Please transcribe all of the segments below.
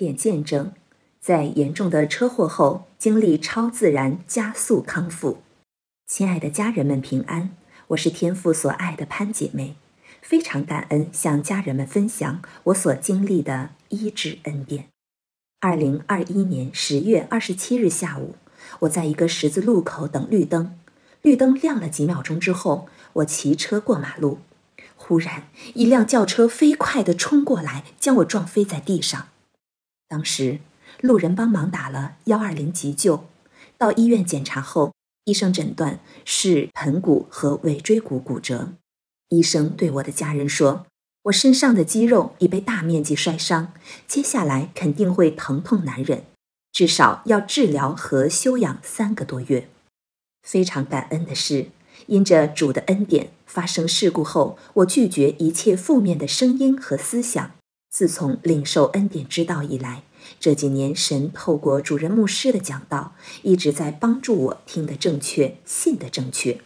点见证，在严重的车祸后经历超自然加速康复。亲爱的家人们平安，我是天父所爱的潘姐妹，非常感恩向家人们分享我所经历的医治恩典。二零二一年十月二十七日下午，我在一个十字路口等绿灯，绿灯亮了几秒钟之后，我骑车过马路。忽然，一辆轿车飞快地冲过来，将我撞飞在地上。当时，路人帮忙打了幺二零急救。到医院检查后，医生诊断是盆骨和尾椎骨骨折。医生对我的家人说：“我身上的肌肉已被大面积摔伤，接下来肯定会疼痛难忍，至少要治疗和休养三个多月。”非常感恩的是。因着主的恩典，发生事故后，我拒绝一切负面的声音和思想。自从领受恩典之道以来，这几年神透过主任牧师的讲道，一直在帮助我听得正确，信得正确。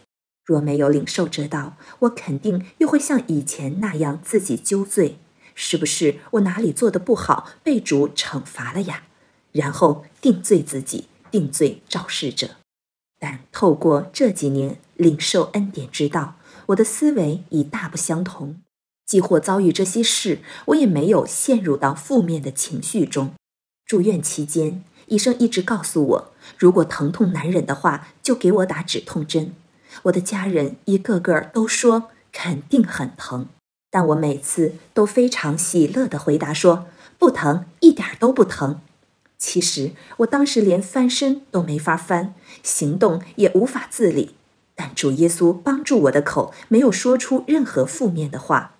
若没有领受这道，我肯定又会像以前那样自己揪罪，是不是我哪里做的不好，被主惩罚了呀？然后定罪自己，定罪肇事者。但透过这几年领受恩典之道，我的思维已大不相同。既或遭遇这些事，我也没有陷入到负面的情绪中。住院期间，医生一直告诉我，如果疼痛难忍的话，就给我打止痛针。我的家人一个个都说肯定很疼，但我每次都非常喜乐地回答说不疼，一点都不疼。其实我当时连翻身都没法翻，行动也无法自理。但主耶稣帮助我的口没有说出任何负面的话。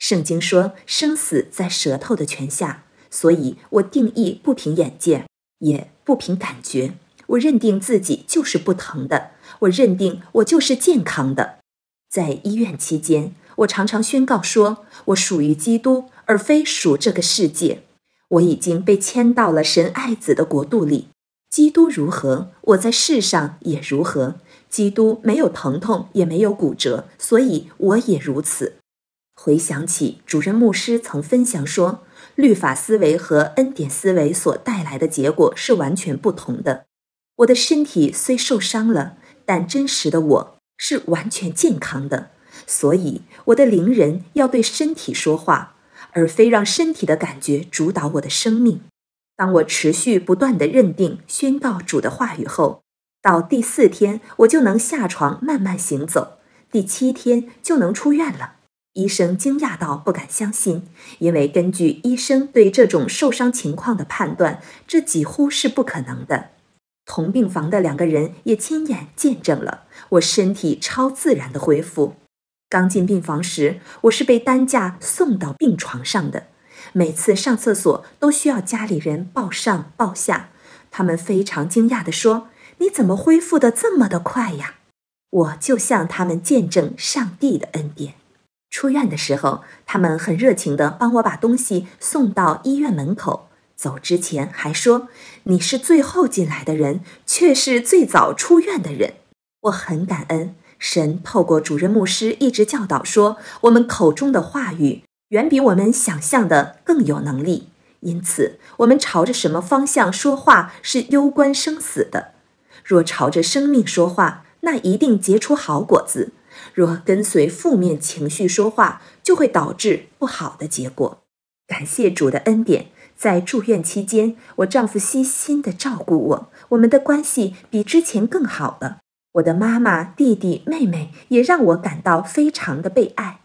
圣经说生死在舌头的权下，所以我定义不凭眼见，也不凭感觉。我认定自己就是不疼的，我认定我就是健康的。在医院期间，我常常宣告说，我属于基督，而非属这个世界。我已经被迁到了神爱子的国度里。基督如何，我在世上也如何。基督没有疼痛，也没有骨折，所以我也如此。回想起主任牧师曾分享说，律法思维和恩典思维所带来的结果是完全不同的。我的身体虽受伤了，但真实的我是完全健康的。所以我的灵人要对身体说话。而非让身体的感觉主导我的生命。当我持续不断的认定、宣告主的话语后，到第四天我就能下床慢慢行走，第七天就能出院了。医生惊讶到不敢相信，因为根据医生对这种受伤情况的判断，这几乎是不可能的。同病房的两个人也亲眼见证了我身体超自然的恢复。刚进病房时，我是被担架送到病床上的。每次上厕所都需要家里人抱上抱下。他们非常惊讶地说：“你怎么恢复的这么的快呀？”我就向他们见证上帝的恩典。出院的时候，他们很热情地帮我把东西送到医院门口。走之前还说：“你是最后进来的人，却是最早出院的人。”我很感恩。神透过主任牧师一直教导说，我们口中的话语远比我们想象的更有能力。因此，我们朝着什么方向说话是攸关生死的。若朝着生命说话，那一定结出好果子；若跟随负面情绪说话，就会导致不好的结果。感谢主的恩典，在住院期间，我丈夫悉心的照顾我，我们的关系比之前更好了。我的妈妈、弟弟、妹妹也让我感到非常的被爱。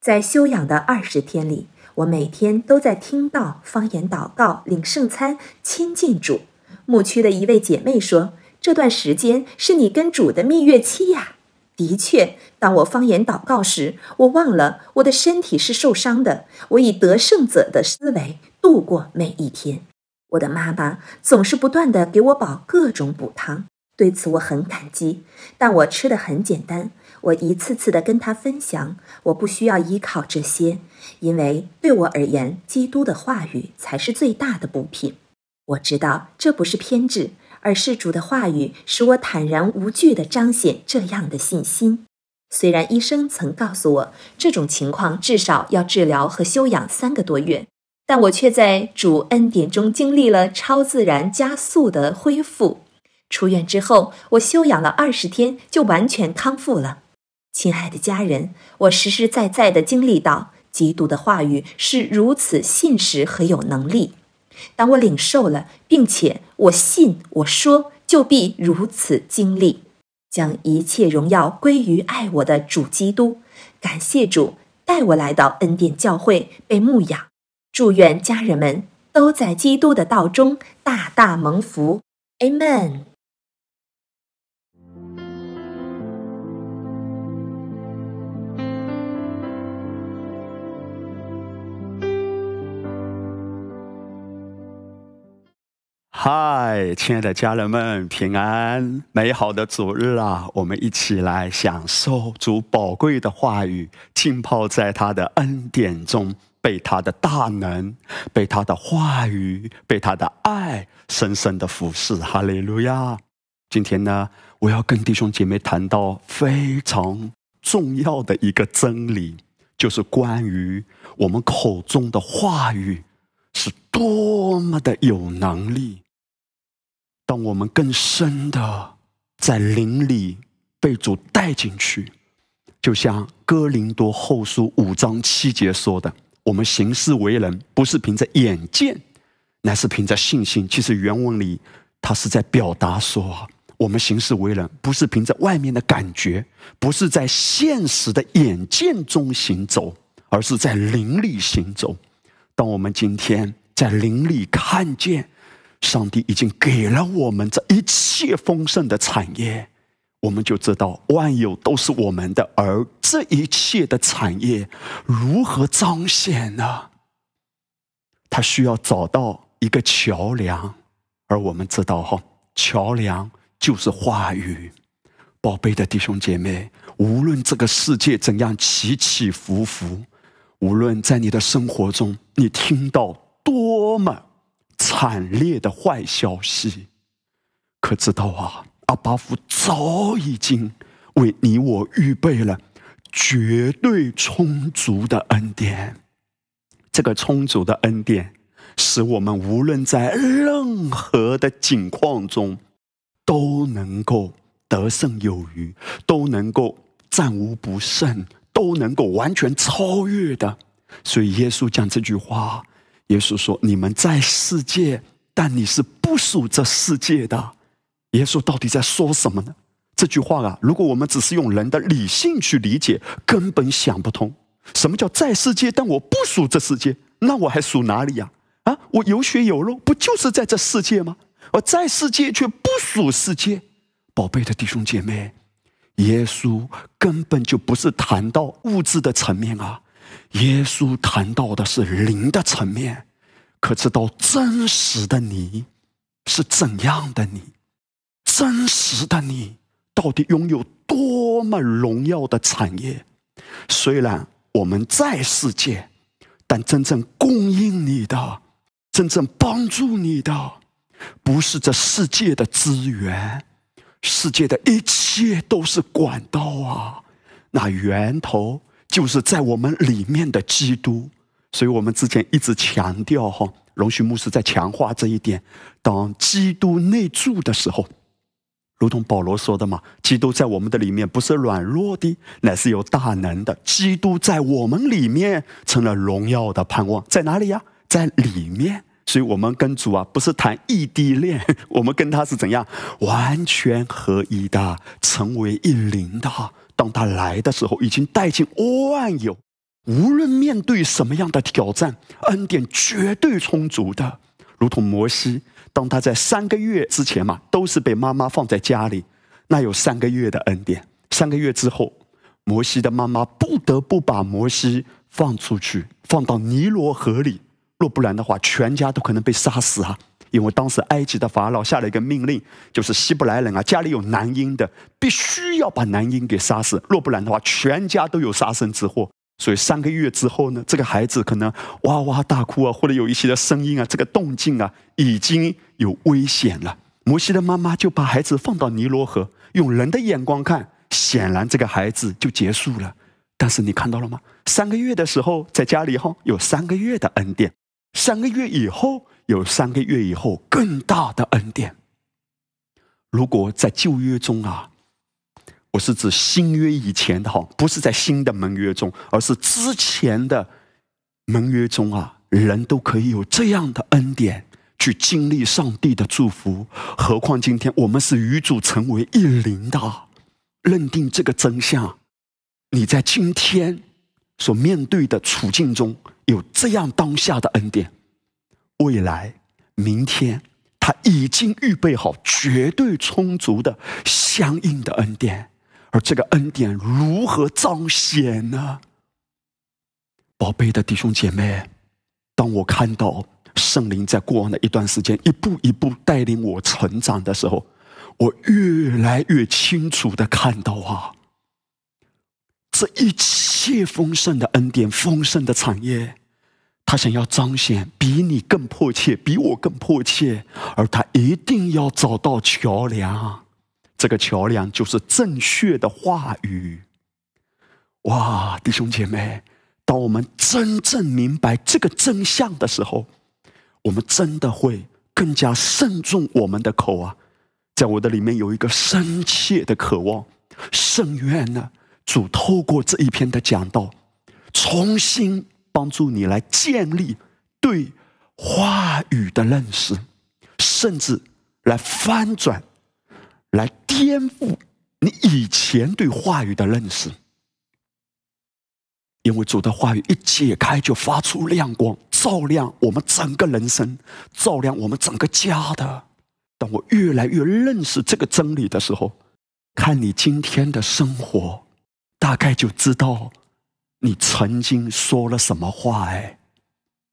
在休养的二十天里，我每天都在听到方言祷告、领圣餐、亲近主。牧区的一位姐妹说：“这段时间是你跟主的蜜月期呀。”的确，当我方言祷告时，我忘了我的身体是受伤的，我以得胜者的思维度过每一天。我的妈妈总是不断的给我煲各种补汤。对此我很感激，但我吃的很简单。我一次次的跟她分享，我不需要依靠这些，因为对我而言，基督的话语才是最大的补品。我知道这不是偏执，而是主的话语使我坦然无惧的彰显这样的信心。虽然医生曾告诉我这种情况至少要治疗和休养三个多月，但我却在主恩典中经历了超自然加速的恢复。出院之后，我休养了二十天，就完全康复了。亲爱的家人，我实实在在的经历到，基督的话语是如此信实和有能力。当我领受了，并且我信，我说，就必如此经历，将一切荣耀归于爱我的主基督。感谢主带我来到恩典教会被牧养。祝愿家人们都在基督的道中大大蒙福，Amen。嗨，亲爱的家人们，平安！美好的主日啊，我们一起来享受主宝贵的话语，浸泡在他的恩典中。被他的大能，被他的话语，被他的爱深深的俯视。哈利路亚！今天呢，我要跟弟兄姐妹谈到非常重要的一个真理，就是关于我们口中的话语是多么的有能力。当我们更深的在灵里被主带进去，就像哥林多后书五章七节说的。我们行事为人，不是凭着眼见，乃是凭着信心。其实原文里，他是在表达说，我们行事为人，不是凭着外面的感觉，不是在现实的眼见中行走，而是在灵里行走。当我们今天在灵里看见，上帝已经给了我们这一切丰盛的产业。我们就知道万有都是我们的，而这一切的产业如何彰显呢？他需要找到一个桥梁，而我们知道哈，桥梁就是话语。宝贝的弟兄姐妹，无论这个世界怎样起起伏伏，无论在你的生活中你听到多么惨烈的坏消息，可知道啊？阿巴夫早已经为你我预备了绝对充足的恩典。这个充足的恩典，使我们无论在任何的境况中，都能够得胜有余，都能够战无不胜，都能够完全超越的。所以耶稣讲这句话，耶稣说：“你们在世界，但你是不属这世界的。”耶稣到底在说什么呢？这句话啊，如果我们只是用人的理性去理解，根本想不通。什么叫在世界，但我不属这世界？那我还属哪里呀？啊，我有血有肉，不就是在这世界吗？而在世界却不属世界。宝贝的弟兄姐妹，耶稣根本就不是谈到物质的层面啊，耶稣谈到的是灵的层面。可知道真实的你是怎样的你？真实的你到底拥有多么荣耀的产业？虽然我们在世界，但真正供应你的、真正帮助你的，不是这世界的资源，世界的一切都是管道啊！那源头就是在我们里面的基督。所以我们之前一直强调哈，荣许牧师在强化这一点：当基督内住的时候。如同保罗说的嘛，基督在我们的里面不是软弱的，乃是有大能的。基督在我们里面成了荣耀的盼望，在哪里呀？在里面。所以，我们跟主啊，不是谈异地恋，我们跟他是怎样完全合一的，成为一灵的。当他来的时候，已经带进万有，无论面对什么样的挑战，恩典绝对充足的，如同摩西。当他在三个月之前嘛，都是被妈妈放在家里，那有三个月的恩典。三个月之后，摩西的妈妈不得不把摩西放出去，放到尼罗河里。若不然的话，全家都可能被杀死啊！因为当时埃及的法老下了一个命令，就是希伯来人啊，家里有男婴的，必须要把男婴给杀死。若不然的话，全家都有杀身之祸。所以三个月之后呢，这个孩子可能哇哇大哭啊，或者有一些的声音啊，这个动静啊，已经有危险了。摩西的妈妈就把孩子放到尼罗河，用人的眼光看，显然这个孩子就结束了。但是你看到了吗？三个月的时候，在家里哈有三个月的恩典，三个月以后有三个月以后更大的恩典。如果在旧约中啊，我是指新约以前的哈，不是在新的盟约中，而是之前的盟约中啊，人都可以有这样的恩典去经历上帝的祝福。何况今天我们是与主成为一灵的，认定这个真相，你在今天所面对的处境中有这样当下的恩典，未来明天。他已经预备好绝对充足的相应的恩典，而这个恩典如何彰显呢？宝贝的弟兄姐妹，当我看到圣灵在过往的一段时间一步一步带领我成长的时候，我越来越清楚的看到啊，这一切丰盛的恩典、丰盛的产业。他想要彰显比你更迫切，比我更迫切，而他一定要找到桥梁。这个桥梁就是正确的话语。哇，弟兄姐妹，当我们真正明白这个真相的时候，我们真的会更加慎重我们的口啊！在我的里面有一个深切的渴望，圣愿呢，主透过这一篇的讲道，重新。帮助你来建立对话语的认识，甚至来翻转、来颠覆你以前对话语的认识。因为主的话语一解开，就发出亮光，照亮我们整个人生，照亮我们整个家的。当我越来越认识这个真理的时候，看你今天的生活，大概就知道。你曾经说了什么话？哎，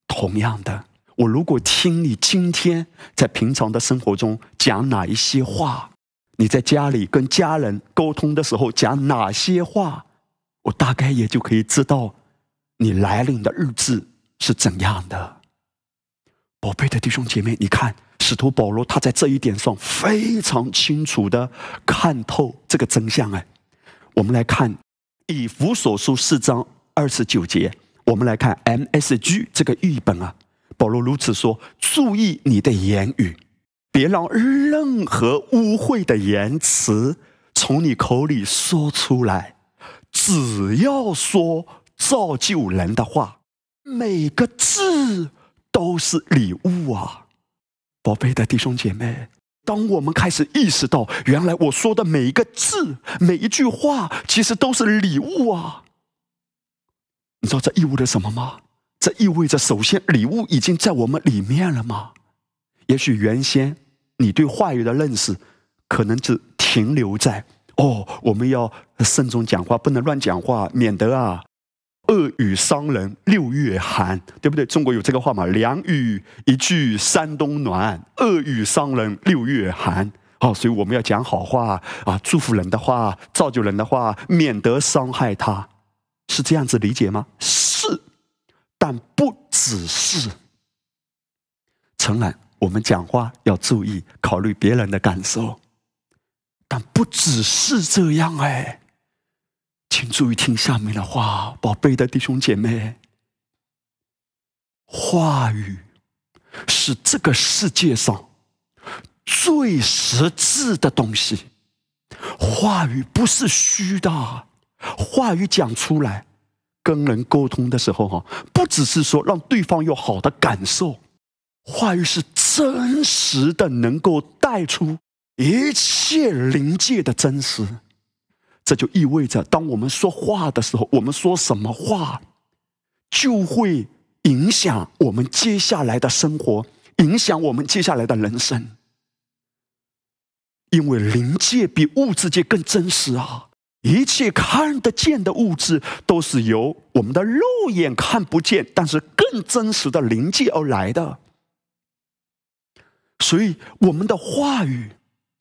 同样的，我如果听你今天在平常的生活中讲哪一些话，你在家里跟家人沟通的时候讲哪些话，我大概也就可以知道你来临的日子是怎样的。宝贝的弟兄姐妹，你看，使徒保罗他在这一点上非常清楚的看透这个真相。哎，我们来看以弗所书四章。二十九节，我们来看 MSG 这个译本啊。保罗如此说：“注意你的言语，别让任何污秽的言辞从你口里说出来。只要说造就人的话，每个字都是礼物啊！宝贝的弟兄姐妹，当我们开始意识到，原来我说的每一个字、每一句话，其实都是礼物啊！”你知道这意味着什么吗？这意味着，首先礼物已经在我们里面了吗？也许原先你对话语的认识，可能只停留在哦，我们要慎重讲话，不能乱讲话，免得啊恶语伤人六月寒，对不对？中国有这个话嘛？良语一句山东暖，恶语伤人六月寒。哦，所以我们要讲好话啊，祝福人的话，造就人的话，免得伤害他。是这样子理解吗？是，但不只是。诚然，我们讲话要注意考虑别人的感受，但不只是这样哎。请注意听下面的话，宝贝的弟兄姐妹，话语是这个世界上最实质的东西，话语不是虚的。话语讲出来，跟人沟通的时候，哈，不只是说让对方有好的感受，话语是真实的，能够带出一切灵界的真实。这就意味着，当我们说话的时候，我们说什么话，就会影响我们接下来的生活，影响我们接下来的人生。因为灵界比物质界更真实啊。一切看得见的物质，都是由我们的肉眼看不见，但是更真实的灵界而来的。所以，我们的话语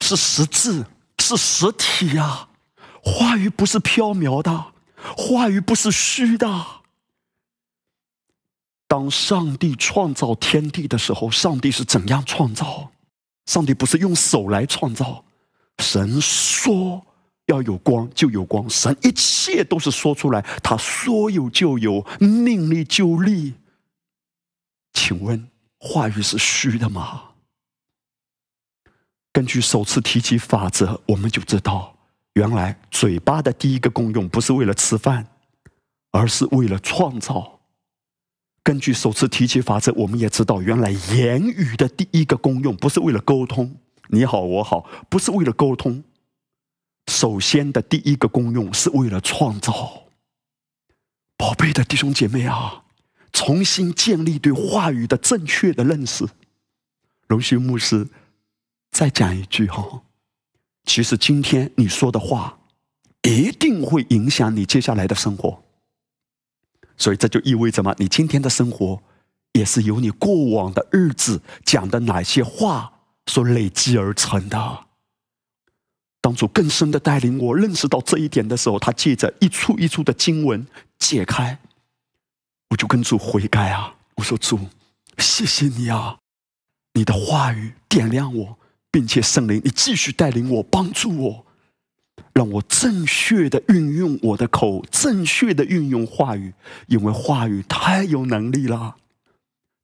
是实质，是实体呀。话语不是飘渺的，话语不是虚的。当上帝创造天地的时候，上帝是怎样创造？上帝不是用手来创造，神说。要有光就有光，神一切都是说出来，他说有就有，命立就立。请问话语是虚的吗？根据首次提及法则，我们就知道，原来嘴巴的第一个功用不是为了吃饭，而是为了创造。根据首次提及法则，我们也知道，原来言语的第一个功用不是为了沟通，你好我好，不是为了沟通。首先的第一个功用是为了创造。宝贝的弟兄姐妹啊，重新建立对话语的正确的认识。荣旭牧师。再讲一句哈，其实今天你说的话，一定会影响你接下来的生活。所以这就意味着嘛，你今天的生活，也是由你过往的日子讲的哪些话所累积而成的。当主更深的带领我认识到这一点的时候，他借着一处一处的经文解开，我就跟主悔改啊！我说主，谢谢你啊，你的话语点亮我。并且圣灵，你继续带领我，帮助我，让我正确的运用我的口，正确的运用话语，因为话语太有能力了。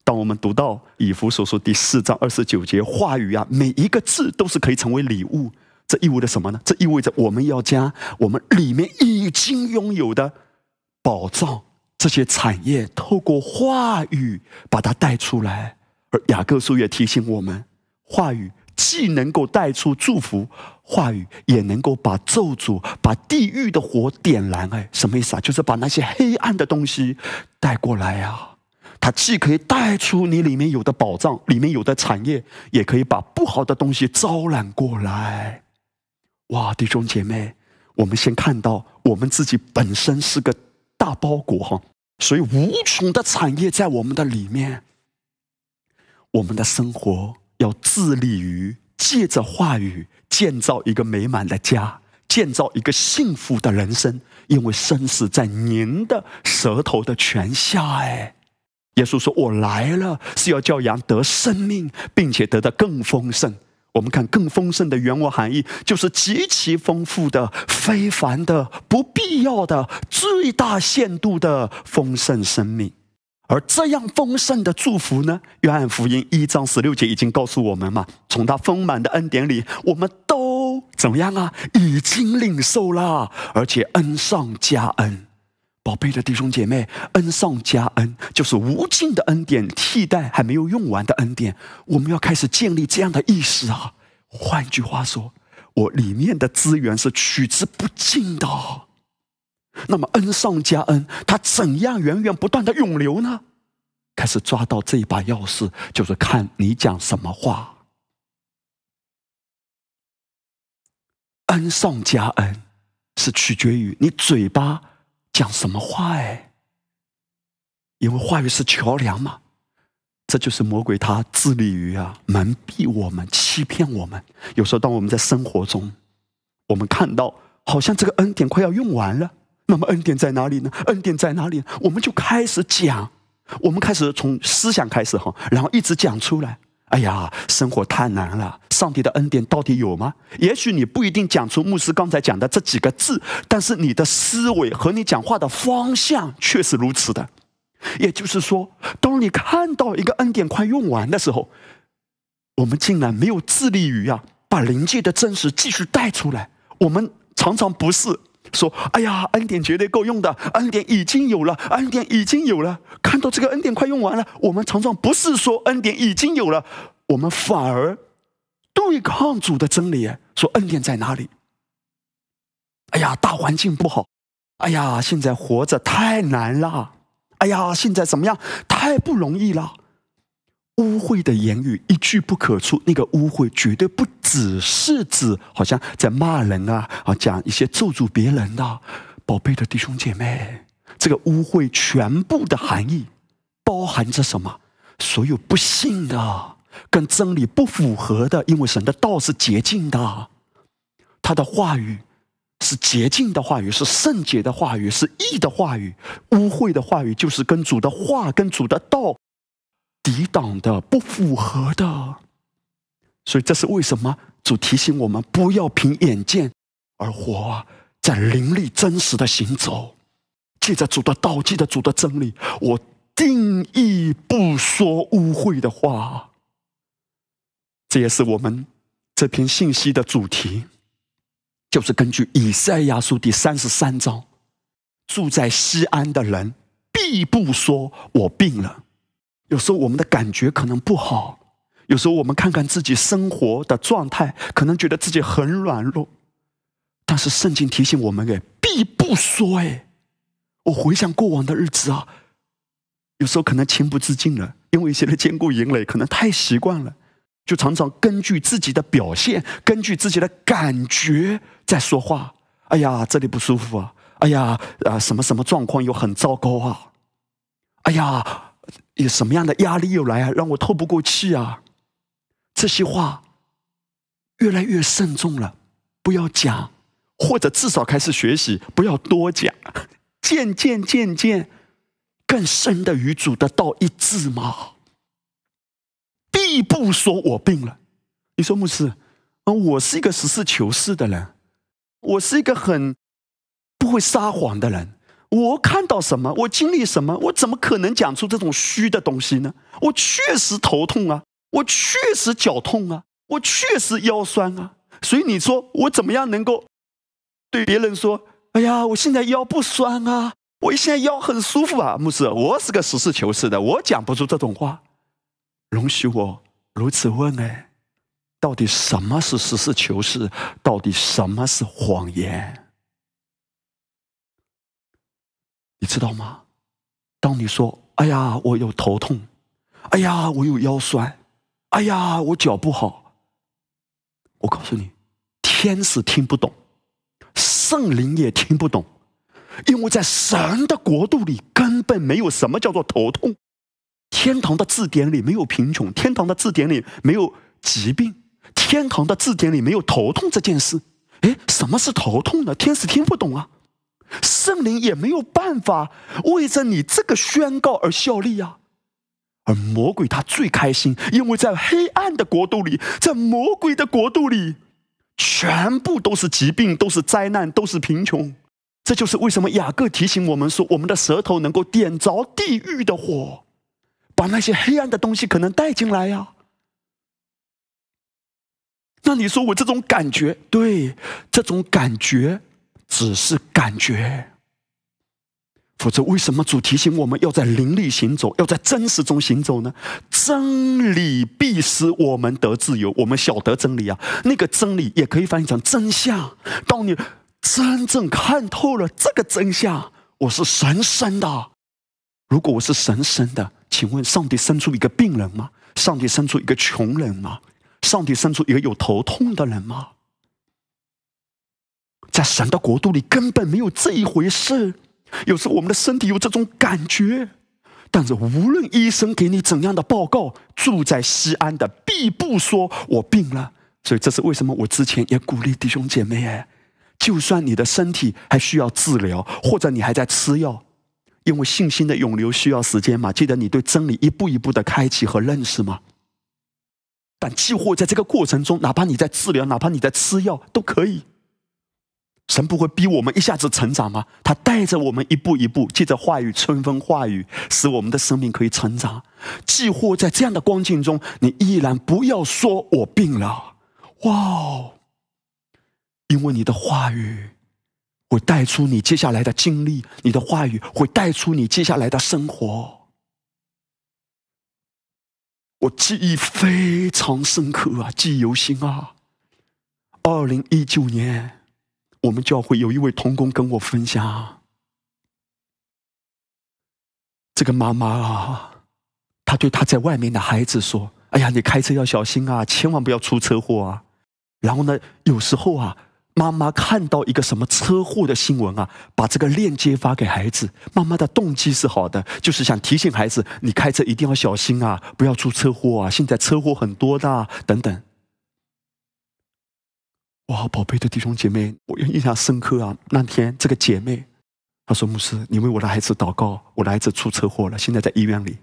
当我们读到以弗所说第四章二十九节，话语啊，每一个字都是可以成为礼物。这意味着什么呢？这意味着我们要将我们里面已经拥有的宝藏、这些产业，透过话语把它带出来。而雅各书也提醒我们，话语。既能够带出祝福话语，也能够把咒诅、把地狱的火点燃。哎，什么意思啊？就是把那些黑暗的东西带过来呀。它既可以带出你里面有的宝藏、里面有的产业，也可以把不好的东西招揽过来。哇，弟兄姐妹，我们先看到我们自己本身是个大包裹哈，所以无穷的产业在我们的里面，我们的生活。要致力于借着话语建造一个美满的家，建造一个幸福的人生。因为生死在您的舌头的泉下。哎，耶稣说：“我来了，是要叫羊得生命，并且得的更丰盛。”我们看更丰盛的原文含义，就是极其丰富的、非凡的、不必要的、最大限度的丰盛生命。而这样丰盛的祝福呢？约翰福音一章十六节已经告诉我们嘛，从他丰满的恩典里，我们都怎么样啊？已经领受了，而且恩上加恩。宝贝的弟兄姐妹，恩上加恩就是无尽的恩典，替代还没有用完的恩典。我们要开始建立这样的意识啊！换句话说，我里面的资源是取之不尽的。那么恩上加恩，它怎样源源不断的涌流呢？开始抓到这一把钥匙，就是看你讲什么话。恩上加恩，是取决于你嘴巴讲什么话哎。因为话语是桥梁嘛，这就是魔鬼他致力于啊蒙蔽我们、欺骗我们。有时候当我们在生活中，我们看到好像这个恩典快要用完了。那么恩典在哪里呢？恩典在哪里？我们就开始讲，我们开始从思想开始哈，然后一直讲出来。哎呀，生活太难了，上帝的恩典到底有吗？也许你不一定讲出牧师刚才讲的这几个字，但是你的思维和你讲话的方向却是如此的。也就是说，当你看到一个恩典快用完的时候，我们竟然没有致力于啊，把灵界的真实继续带出来。我们常常不是。说：“哎呀，恩典绝对够用的，恩典已经有了，恩典已经有了。看到这个恩典快用完了，我们常常不是说恩典已经有了，我们反而对抗主的真理，说恩典在哪里？哎呀，大环境不好，哎呀，现在活着太难了，哎呀，现在怎么样？太不容易了。”污秽的言语一句不可出，那个污秽绝对不只是指好像在骂人啊啊，讲一些咒诅别人的宝贝的弟兄姐妹，这个污秽全部的含义包含着什么？所有不信的、跟真理不符合的，因为神的道是洁净的，他的话语是洁净的话语，是圣洁的话语，是义的话语。污秽的话语就是跟主的话、跟主的道。抵挡的不符合的，所以这是为什么主提醒我们不要凭眼见而活，在灵力真实的行走，借着主的道，借着主的真理，我定义不说污秽的话。这也是我们这篇信息的主题，就是根据以赛亚书第三十三章，住在西安的人必不说我病了。有时候我们的感觉可能不好，有时候我们看看自己生活的状态，可能觉得自己很软弱。但是圣经提醒我们，哎，必不说。哎，我回想过往的日子啊，有时候可能情不自禁了，因为一些的坚固营垒，可能太习惯了。就常常根据自己的表现，根据自己的感觉在说话。哎呀，这里不舒服啊！哎呀，啊，什么什么状况又很糟糕啊！哎呀，有什么样的压力又来啊，让我透不过气啊！这些话越来越慎重了，不要讲，或者至少开始学习，不要多讲。渐渐渐渐，更深的与主的道一致嘛。必不说我病了。你说牧师，啊，我是一个实事求是的人，我是一个很不会撒谎的人。我看到什么，我经历什么，我怎么可能讲出这种虚的东西呢？我确实头痛啊，我确实脚痛啊，我确实腰酸啊。所以你说我怎么样能够对别人说？哎呀，我现在腰不酸啊，我现在腰很舒服啊。牧师，我是个实事求是的，我讲不出这种话。容许我如此问哎，到底什么是实事求是？到底什么是谎言？你知道吗？当你说“哎呀，我有头痛”，“哎呀，我有腰酸”，“哎呀，我脚不好”，我告诉你，天使听不懂，圣灵也听不懂，因为在神的国度里根本没有什么叫做头痛。天堂的字典里没有贫穷，天堂的字典里没有疾病，天堂的字典里没有头痛这件事。哎，什么是头痛呢？天使听不懂啊，圣灵也没有办法为着你这个宣告而效力啊。而魔鬼他最开心，因为在黑暗的国度里，在魔鬼的国度里，全部都是疾病，都是灾难，都是贫穷。这就是为什么雅各提醒我们说，我们的舌头能够点着地狱的火。把那些黑暗的东西可能带进来呀？那你说我这种感觉，对，这种感觉只是感觉。否则，为什么主提醒我们要在灵里行走，要在真实中行走呢？真理必使我们得自由。我们晓得真理啊，那个真理也可以翻译成真相。当你真正看透了这个真相，我是神生的。如果我是神生的。请问，上帝生出一个病人吗？上帝生出一个穷人吗？上帝生出一个有头痛的人吗？在神的国度里根本没有这一回事。有时候我们的身体有这种感觉，但是无论医生给你怎样的报告，住在西安的必不说我病了。所以这是为什么我之前也鼓励弟兄姐妹哎，就算你的身体还需要治疗，或者你还在吃药。因为信心的涌流需要时间嘛？记得你对真理一步一步的开启和认识吗？但几乎在这个过程中，哪怕你在治疗，哪怕你在吃药，都可以。神不会逼我们一下子成长吗？他带着我们一步一步，借着话语春风化雨，使我们的生命可以成长。几乎在这样的光景中，你依然不要说我病了，哇！因为你的话语。会带出你接下来的经历，你的话语会带出你接下来的生活。我记忆非常深刻啊，记忆犹新啊。二零一九年，我们教会有一位童工跟我分享，这个妈妈啊，她对她在外面的孩子说：“哎呀，你开车要小心啊，千万不要出车祸啊。”然后呢，有时候啊。妈妈看到一个什么车祸的新闻啊，把这个链接发给孩子。妈妈的动机是好的，就是想提醒孩子，你开车一定要小心啊，不要出车祸啊！现在车祸很多的，等等。哇，宝贝的弟兄姐妹，我印象深刻啊！那天这个姐妹她说：“牧师，你为我的孩子祷告，我的孩子出车祸了，现在在医院里。”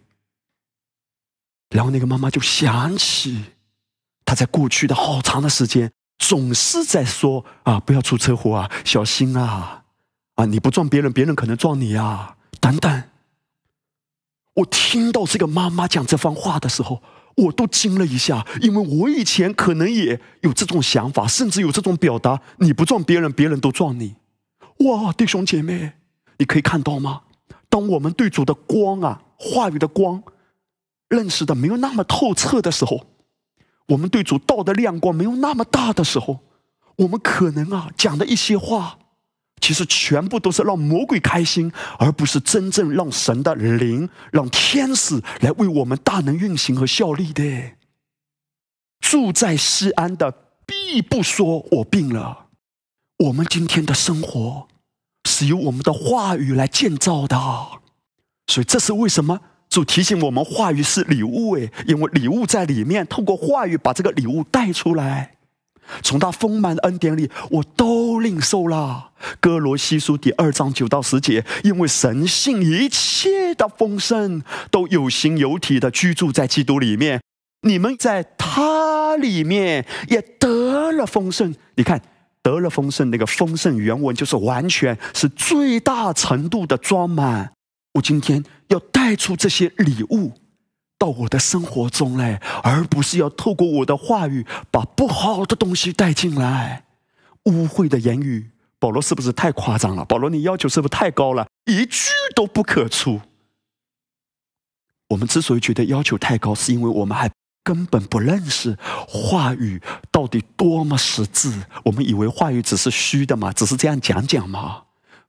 然后那个妈妈就想起她在过去的好长的时间。总是在说啊，不要出车祸啊，小心啊，啊，你不撞别人，别人可能撞你啊，等等。我听到这个妈妈讲这番话的时候，我都惊了一下，因为我以前可能也有这种想法，甚至有这种表达：你不撞别人，别人都撞你。哇，弟兄姐妹，你可以看到吗？当我们对主的光啊，话语的光，认识的没有那么透彻的时候，我们对主道的亮光没有那么大的时候，我们可能啊讲的一些话。其实全部都是让魔鬼开心，而不是真正让神的灵、让天使来为我们大能运行和效力的。住在西安的必不说我病了。我们今天的生活是由我们的话语来建造的，所以这是为什么主提醒我们话语是礼物诶，因为礼物在里面，透过话语把这个礼物带出来。从他丰满的恩典里，我都领受了。哥罗西书第二章九到十节，因为神性一切的丰盛都有形有体的居住在基督里面，你们在他里面也得了丰盛。你看，得了丰盛，那个丰盛原文就是完全是最大程度的装满。我今天要带出这些礼物。到我的生活中来，而不是要透过我的话语把不好的东西带进来，污秽的言语。保罗是不是太夸张了？保罗，你要求是不是太高了？一句都不可出。我们之所以觉得要求太高，是因为我们还根本不认识话语到底多么实质。我们以为话语只是虚的嘛，只是这样讲讲嘛？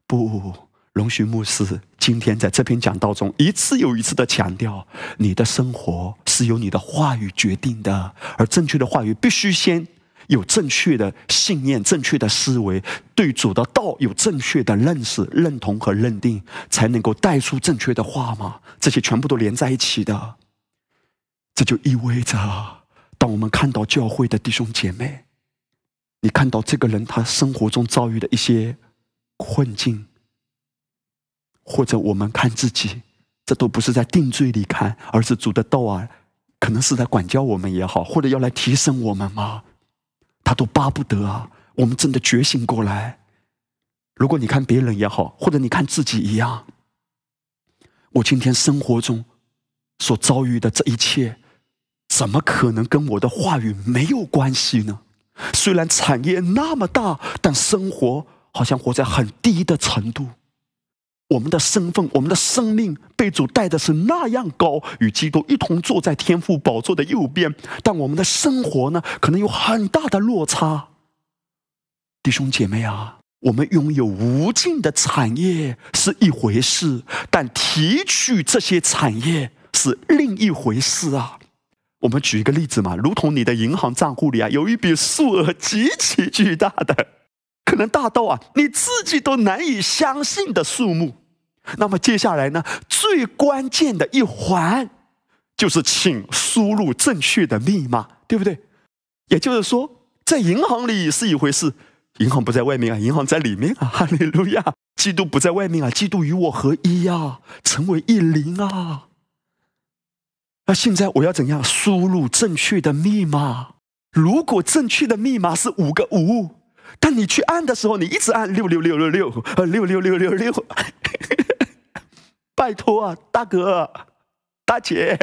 不。龙须牧师今天在这篇讲道中一次又一次的强调：你的生活是由你的话语决定的，而正确的话语必须先有正确的信念、正确的思维，对主的道有正确的认识、认同和认定，才能够带出正确的话嘛？这些全部都连在一起的。这就意味着，当我们看到教会的弟兄姐妹，你看到这个人他生活中遭遇的一些困境。或者我们看自己，这都不是在定罪里看，而是主的道啊，可能是在管教我们也好，或者要来提升我们吗？他都巴不得啊，我们真的觉醒过来。如果你看别人也好，或者你看自己一样，我今天生活中所遭遇的这一切，怎么可能跟我的话语没有关系呢？虽然产业那么大，但生活好像活在很低的程度。我们的身份，我们的生命被主带的是那样高，与基督一同坐在天父宝座的右边。但我们的生活呢，可能有很大的落差。弟兄姐妹啊，我们拥有无尽的产业是一回事，但提取这些产业是另一回事啊。我们举一个例子嘛，如同你的银行账户里啊，有一笔数额极其巨大的，可能大到啊你自己都难以相信的数目。那么接下来呢？最关键的一环，就是请输入正确的密码，对不对？也就是说，在银行里是一回事，银行不在外面啊，银行在里面啊！哈利路亚！基督不在外面啊，基督与我合一呀，成为一灵啊！那现在我要怎样输入正确的密码？如果正确的密码是五个五，但你去按的时候，你一直按六六六六六，呃，六六六六六。拜托啊，大哥、大姐，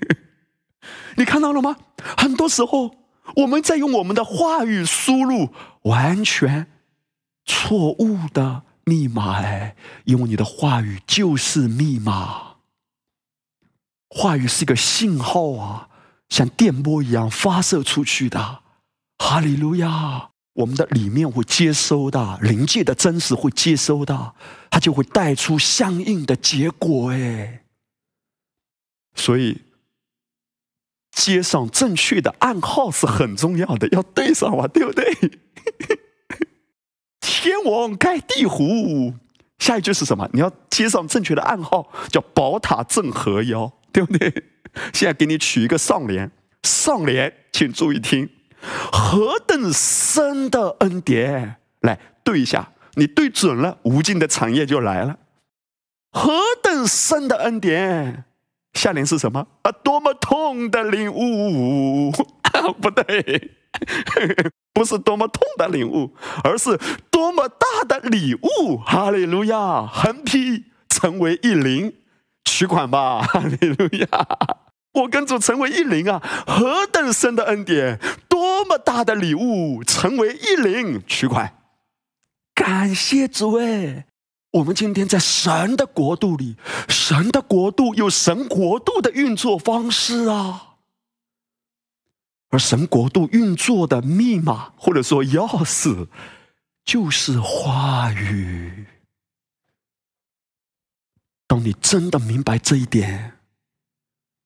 你看到了吗？很多时候我们在用我们的话语输入完全错误的密码，哎，因为你的话语就是密码，话语是一个信号啊，像电波一样发射出去的。哈利路亚。我们的里面会接收的灵界的真实会接收的，它就会带出相应的结果。哎，所以接上正确的暗号是很重要的，要对上嘛，对不对？天王盖地虎，下一句是什么？你要接上正确的暗号，叫宝塔镇河妖，对不对？现在给你取一个上联，上联，请注意听。何等深的恩典！来对一下，你对准了，无尽的产业就来了。何等深的恩典！下联是什么？啊，多么痛的领悟！啊 不对，不是多么痛的领悟，而是多么大的礼物！哈利路亚！横批成为一灵，取款吧，哈利路亚！我跟主成为一灵啊，何等深的恩典，多么大的礼物，成为一灵，取款。感谢主哎！我们今天在神的国度里，神的国度有神国度的运作方式啊，而神国度运作的密码或者说钥匙，就是话语。当你真的明白这一点，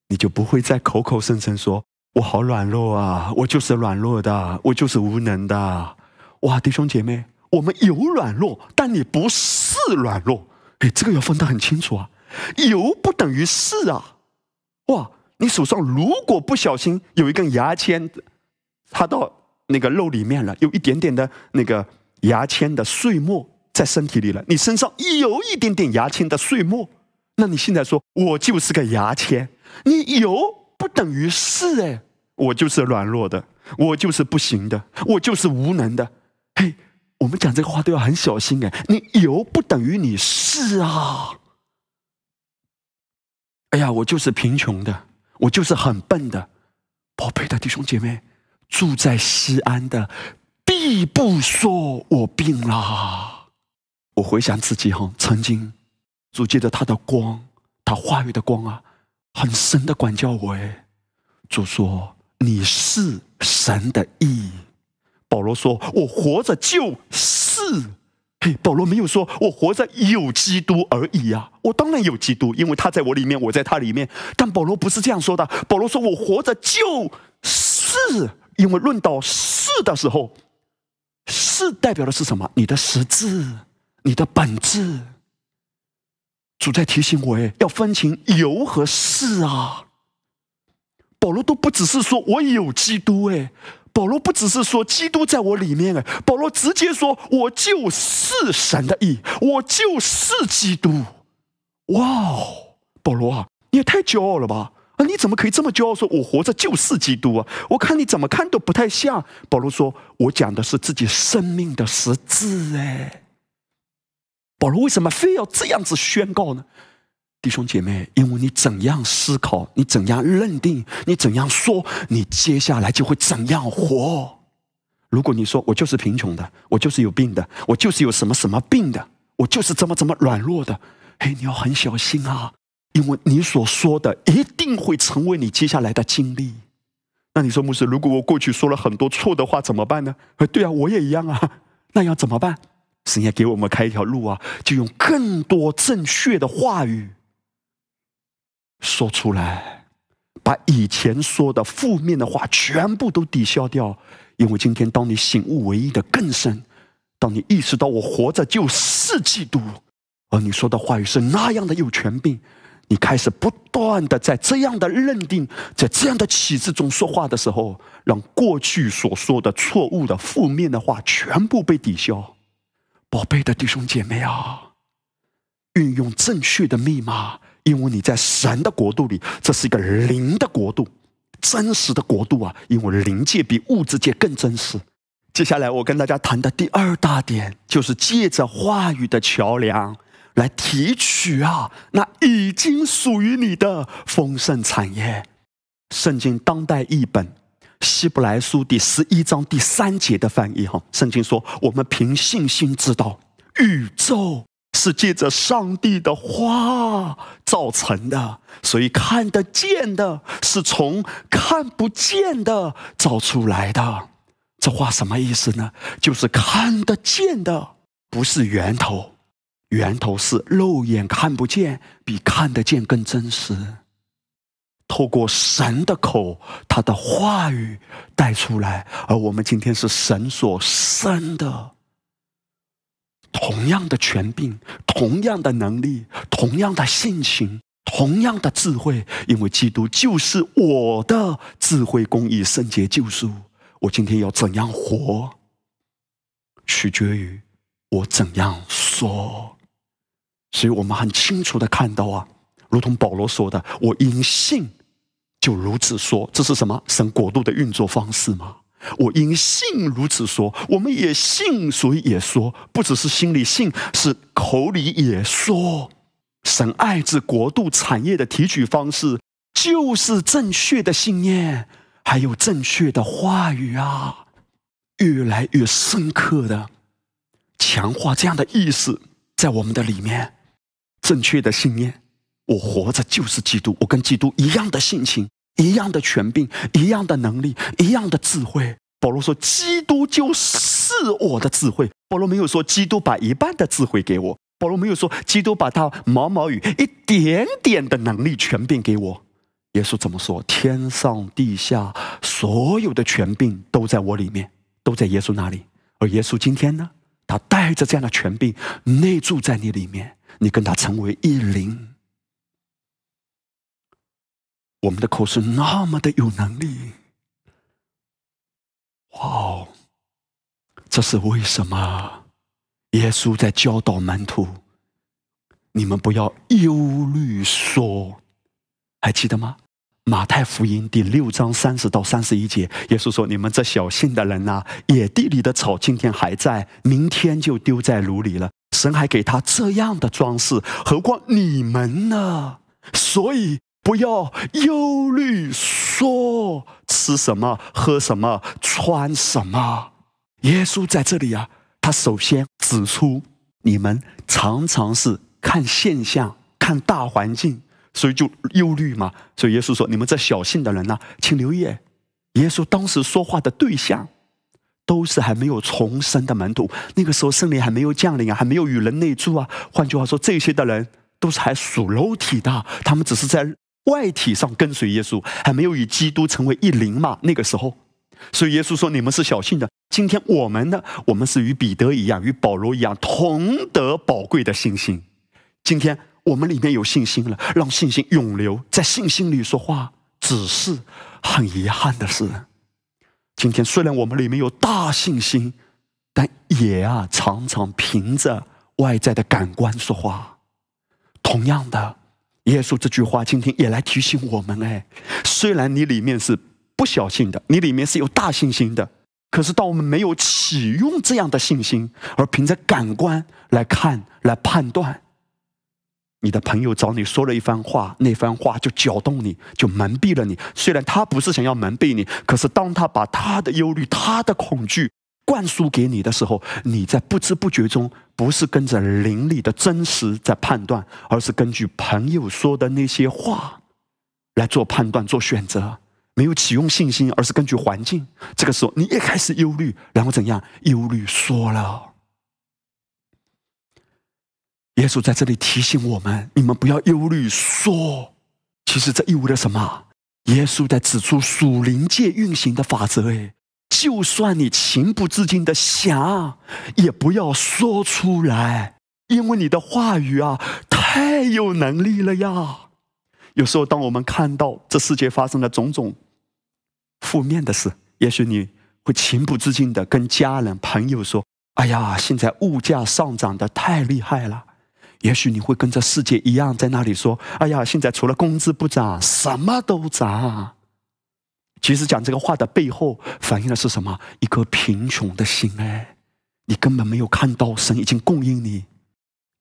你就不会再口口声声说“我好软弱啊，我就是软弱的，我就是无能的”。哇，弟兄姐妹。我们有软弱，但你不是软弱。哎，这个要分得很清楚啊。有不等于是啊。哇，你手上如果不小心有一根牙签插到那个肉里面了，有一点点的那个牙签的碎末在身体里了，你身上有一点点牙签的碎末，那你现在说我就是个牙签，你有不等于是哎，我就是软弱的，我就是不行的，我就是无能的。嘿。我们讲这个话都要很小心哎，你有不等于你是啊。哎呀，我就是贫穷的，我就是很笨的，宝贝的弟兄姐妹，住在西安的，必不说我病了。我回想自己哈，曾经主借着他的光，他话语的光啊，很深的管教我哎。主说你是神的意。保罗说：“我活着就是。”嘿，保罗没有说“我活着有基督而已”啊！我当然有基督，因为他在我里面，我在他里面。但保罗不是这样说的。保罗说：“我活着就是，因为论到是的时候，是代表的是什么？你的实质，你的本质。”主在提醒我，哎，要分清有和是啊。保罗都不只是说我有基督，哎。保罗不只是说基督在我里面哎，保罗直接说我就是神的意，我就是基督。哇哦，保罗啊，你也太骄傲了吧？啊，你怎么可以这么骄傲？说我活着就是基督啊？我看你怎么看都不太像。保罗说，我讲的是自己生命的实质哎。保罗为什么非要这样子宣告呢？弟兄姐妹，因为你怎样思考，你怎样认定，你怎样说，你接下来就会怎样活。如果你说我就是贫穷的，我就是有病的，我就是有什么什么病的，我就是怎么怎么软弱的，嘿，你要很小心啊，因为你所说的一定会成为你接下来的经历。那你说牧师，如果我过去说了很多错的话怎么办呢？对啊，我也一样啊，那要怎么办？神要给我们开一条路啊，就用更多正确的话语。说出来，把以前说的负面的话全部都抵消掉。因为今天，当你醒悟唯一的更深，当你意识到我活着就是基督，而你说的话语是那样的有权柄，你开始不断的在这样的认定，在这样的启示中说话的时候，让过去所说的错误的负面的话全部被抵消。宝贝的弟兄姐妹啊，运用正确的密码。因为你在神的国度里，这是一个灵的国度，真实的国度啊！因为灵界比物质界更真实。接下来我跟大家谈的第二大点，就是借着话语的桥梁来提取啊，那已经属于你的丰盛产业。圣经当代译本希伯来书第十一章第三节的翻译哈，圣经说：“我们凭信心知道宇宙。”是借着上帝的话造成的，所以看得见的是从看不见的造出来的。这话什么意思呢？就是看得见的不是源头，源头是肉眼看不见，比看得见更真实。透过神的口，他的话语带出来，而我们今天是神所生的。同样的权柄，同样的能力，同样的性情，同样的智慧，因为基督就是我的智慧、公义、圣洁、救赎。我今天要怎样活，取决于我怎样说。所以我们很清楚的看到啊，如同保罗说的：“我因信就如此说。”这是什么？神国度的运作方式吗？我因信如此说，我们也信，所以也说，不只是心里信，是口里也说。神爱之国度产业的提取方式，就是正确的信念，还有正确的话语啊，越来越深刻的强化这样的意识在我们的里面。正确的信念，我活着就是基督，我跟基督一样的性情，一样的权柄，一样的能力，一样的智慧。保罗说：“基督就是我的智慧。”保罗没有说基督把一半的智慧给我，保罗没有说基督把他毛毛雨一点点的能力权柄给我。耶稣怎么说？天上地下所有的权柄都在我里面，都在耶稣那里。而耶稣今天呢，他带着这样的权柄内住在你里面，你跟他成为一灵。我们的口是那么的有能力。哇哦！这是为什么？耶稣在教导门徒：“你们不要忧虑，说，还记得吗？”马太福音第六章三十到三十一节，耶稣说：“你们这小信的人呐，野地里的草今天还在，明天就丢在炉里了。神还给他这样的装饰，何况你们呢？所以。”不要忧虑，说吃什么、喝什么、穿什么。耶稣在这里啊，他首先指出，你们常常是看现象、看大环境，所以就忧虑嘛。所以耶稣说：“你们这小信的人呢，请留意，耶稣当时说话的对象，都是还没有重生的门徒。那个时候圣灵还没有降临啊，还没有与人内住啊。换句话说，这些的人都是还属肉体的，他们只是在。”外体上跟随耶稣，还没有与基督成为一灵嘛？那个时候，所以耶稣说：“你们是小信的。”今天我们呢？我们是与彼得一样，与保罗一样，同得宝贵的信心。今天我们里面有信心了，让信心永留在信心里说话。只是很遗憾的是，今天虽然我们里面有大信心，但也啊常常凭着外在的感官说话。同样的。耶稣这句话今天也来提醒我们：哎，虽然你里面是不小心的，你里面是有大信心的，可是当我们没有启用这样的信心，而凭着感官来看、来判断，你的朋友找你说了一番话，那番话就搅动你，就蒙蔽了你。虽然他不是想要蒙蔽你，可是当他把他的忧虑、他的恐惧。灌输给你的时候，你在不知不觉中不是跟着灵里的真实在判断，而是根据朋友说的那些话来做判断、做选择，没有启用信心，而是根据环境。这个时候，你一开始忧虑，然后怎样？忧虑说了。耶稣在这里提醒我们：你们不要忧虑说。其实这意味着什么？耶稣在指出属灵界运行的法则。哎。就算你情不自禁的想，也不要说出来，因为你的话语啊，太有能力了呀。有时候，当我们看到这世界发生的种种负面的事，也许你会情不自禁的跟家人、朋友说：“哎呀，现在物价上涨的太厉害了。”也许你会跟这世界一样，在那里说：“哎呀，现在除了工资不涨，什么都涨。”其实讲这个话的背后，反映的是什么？一颗贫穷的心哎，你根本没有看到神已经供应你，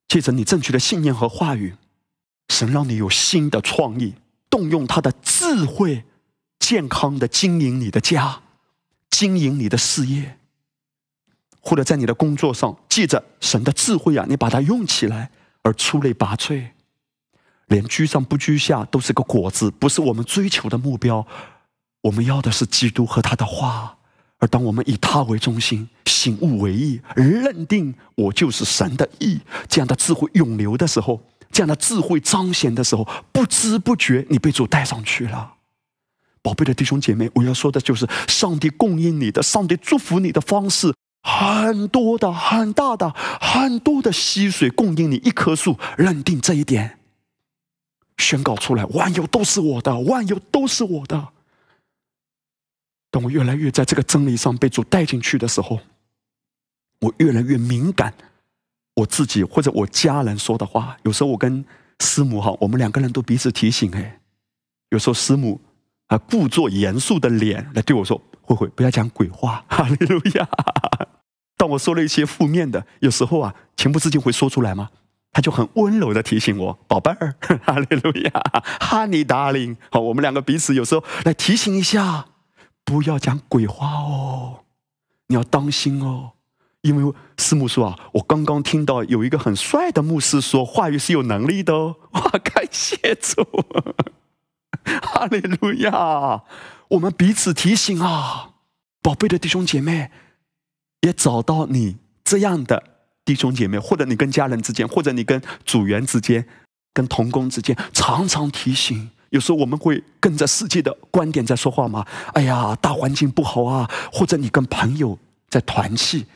借着你正确的信念和话语，神让你有新的创意，动用他的智慧，健康的经营你的家，经营你的事业，或者在你的工作上，借着神的智慧啊，你把它用起来而出类拔萃，连居上不居下都是个果子，不是我们追求的目标。我们要的是基督和他的话，而当我们以他为中心，醒悟为义，认定我就是神的义，这样的智慧涌流的时候，这样的智慧彰显的时候，不知不觉你被主带上去了。宝贝的弟兄姐妹，我要说的就是，上帝供应你的，上帝祝福你的方式很多的，很大的，很多的溪水供应你一棵树，认定这一点，宣告出来：万有都是我的，万有都是我的。当我越来越在这个真理上被主带进去的时候，我越来越敏感，我自己或者我家人说的话。有时候我跟师母哈，我们两个人都彼此提醒哎。有时候师母啊，故作严肃的脸来对我说：“慧慧，不要讲鬼话。”哈利路亚。当我说了一些负面的，有时候啊，情不自禁会说出来吗？他就很温柔的提醒我：“宝贝儿，哈利路亚，哈尼达林。”好，我们两个彼此有时候来提醒一下，不要讲鬼话哦，你要当心哦。因为师母说啊，我刚刚听到有一个很帅的牧师说，话语是有能力的哦。哇，感谢主，哈利路亚！我们彼此提醒啊，宝贝的弟兄姐妹，也找到你这样的弟兄姐妹，或者你跟家人之间，或者你跟组员之间，跟同工之间，常常提醒。有时候我们会跟着世界的观点在说话吗？哎呀，大环境不好啊，或者你跟朋友在团契。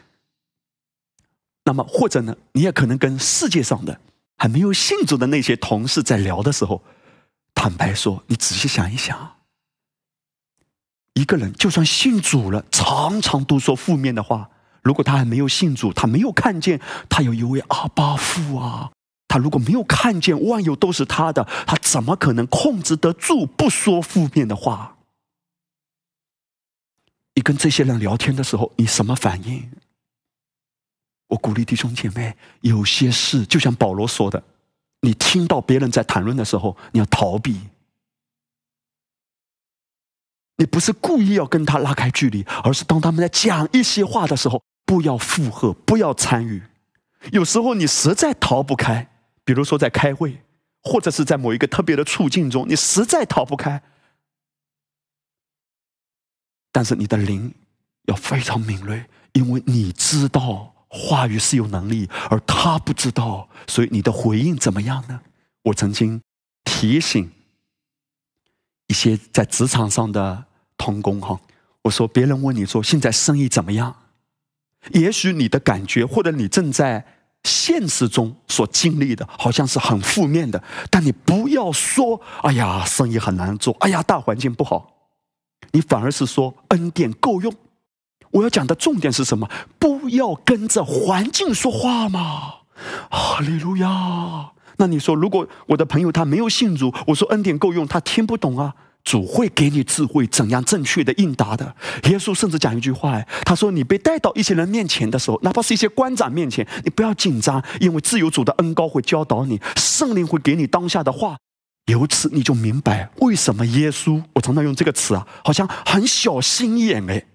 那么，或者呢，你也可能跟世界上的还没有信主的那些同事在聊的时候，坦白说，你仔细想一想，一个人就算信主了，常常都说负面的话。如果他还没有信主，他没有看见他有一位阿巴父啊，他如果没有看见万有都是他的，他怎么可能控制得住不说负面的话？你跟这些人聊天的时候，你什么反应？我鼓励弟兄姐妹，有些事就像保罗说的，你听到别人在谈论的时候，你要逃避。你不是故意要跟他拉开距离，而是当他们在讲一些话的时候，不要附和，不要参与。有时候你实在逃不开，比如说在开会，或者是在某一个特别的处境中，你实在逃不开。但是你的灵要非常敏锐，因为你知道。话语是有能力，而他不知道，所以你的回应怎么样呢？我曾经提醒一些在职场上的同工哈，我说别人问你说现在生意怎么样？也许你的感觉或者你正在现实中所经历的，好像是很负面的，但你不要说哎呀生意很难做，哎呀大环境不好，你反而是说恩典够用。我要讲的重点是什么？不要跟着环境说话嘛！哈利路亚。那你说，如果我的朋友他没有信主，我说恩典够用，他听不懂啊。主会给你智慧，怎样正确的应答的。耶稣甚至讲一句话，他说：“你被带到一些人面前的时候，哪怕是一些官长面前，你不要紧张，因为自由主的恩高会教导你，圣灵会给你当下的话。由此你就明白为什么耶稣，我常常用这个词啊，好像很小心眼哎。”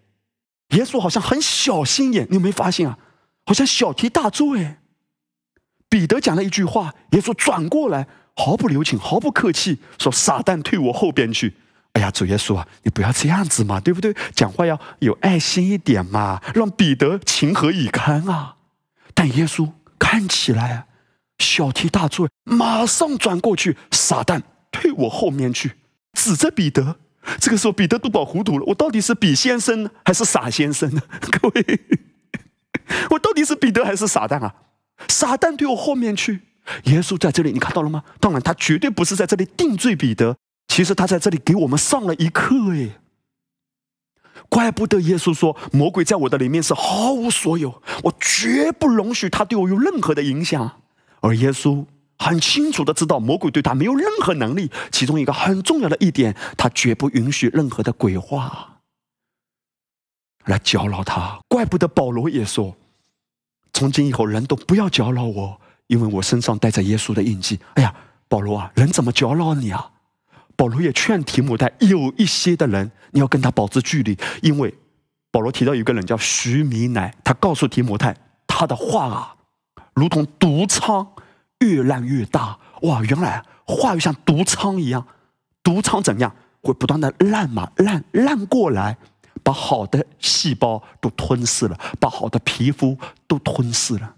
耶稣好像很小心眼，你有没有发现啊？好像小题大做哎。彼得讲了一句话，耶稣转过来，毫不留情，毫不客气，说：“撒旦退我后边去。”哎呀，主耶稣啊，你不要这样子嘛，对不对？讲话要有爱心一点嘛，让彼得情何以堪啊！但耶稣看起来小题大做，马上转过去，撒旦退我后面去，指着彼得。这个时候，彼得都搞糊涂了。我到底是比先生还是傻先生呢？各位，我到底是彼得还是傻蛋啊？傻蛋退我后面去。耶稣在这里，你看到了吗？当然，他绝对不是在这里定罪彼得。其实他在这里给我们上了一课。哎，怪不得耶稣说，魔鬼在我的里面是毫无所有，我绝不容许他对我有任何的影响。而耶稣。很清楚的知道魔鬼对他没有任何能力，其中一个很重要的一点，他绝不允许任何的鬼话来搅扰他。怪不得保罗也说：“从今以后，人都不要搅扰我，因为我身上带着耶稣的印记。”哎呀，保罗啊，人怎么搅扰你啊？保罗也劝提姆泰，有一些的人你要跟他保持距离，因为保罗提到有个人叫徐弥乃，他告诉提姆泰，他的话啊，如同毒疮。越烂越大哇！原来话语像毒疮一样，毒疮怎样会不断的烂嘛？烂烂过来，把好的细胞都吞噬了，把好的皮肤都吞噬了。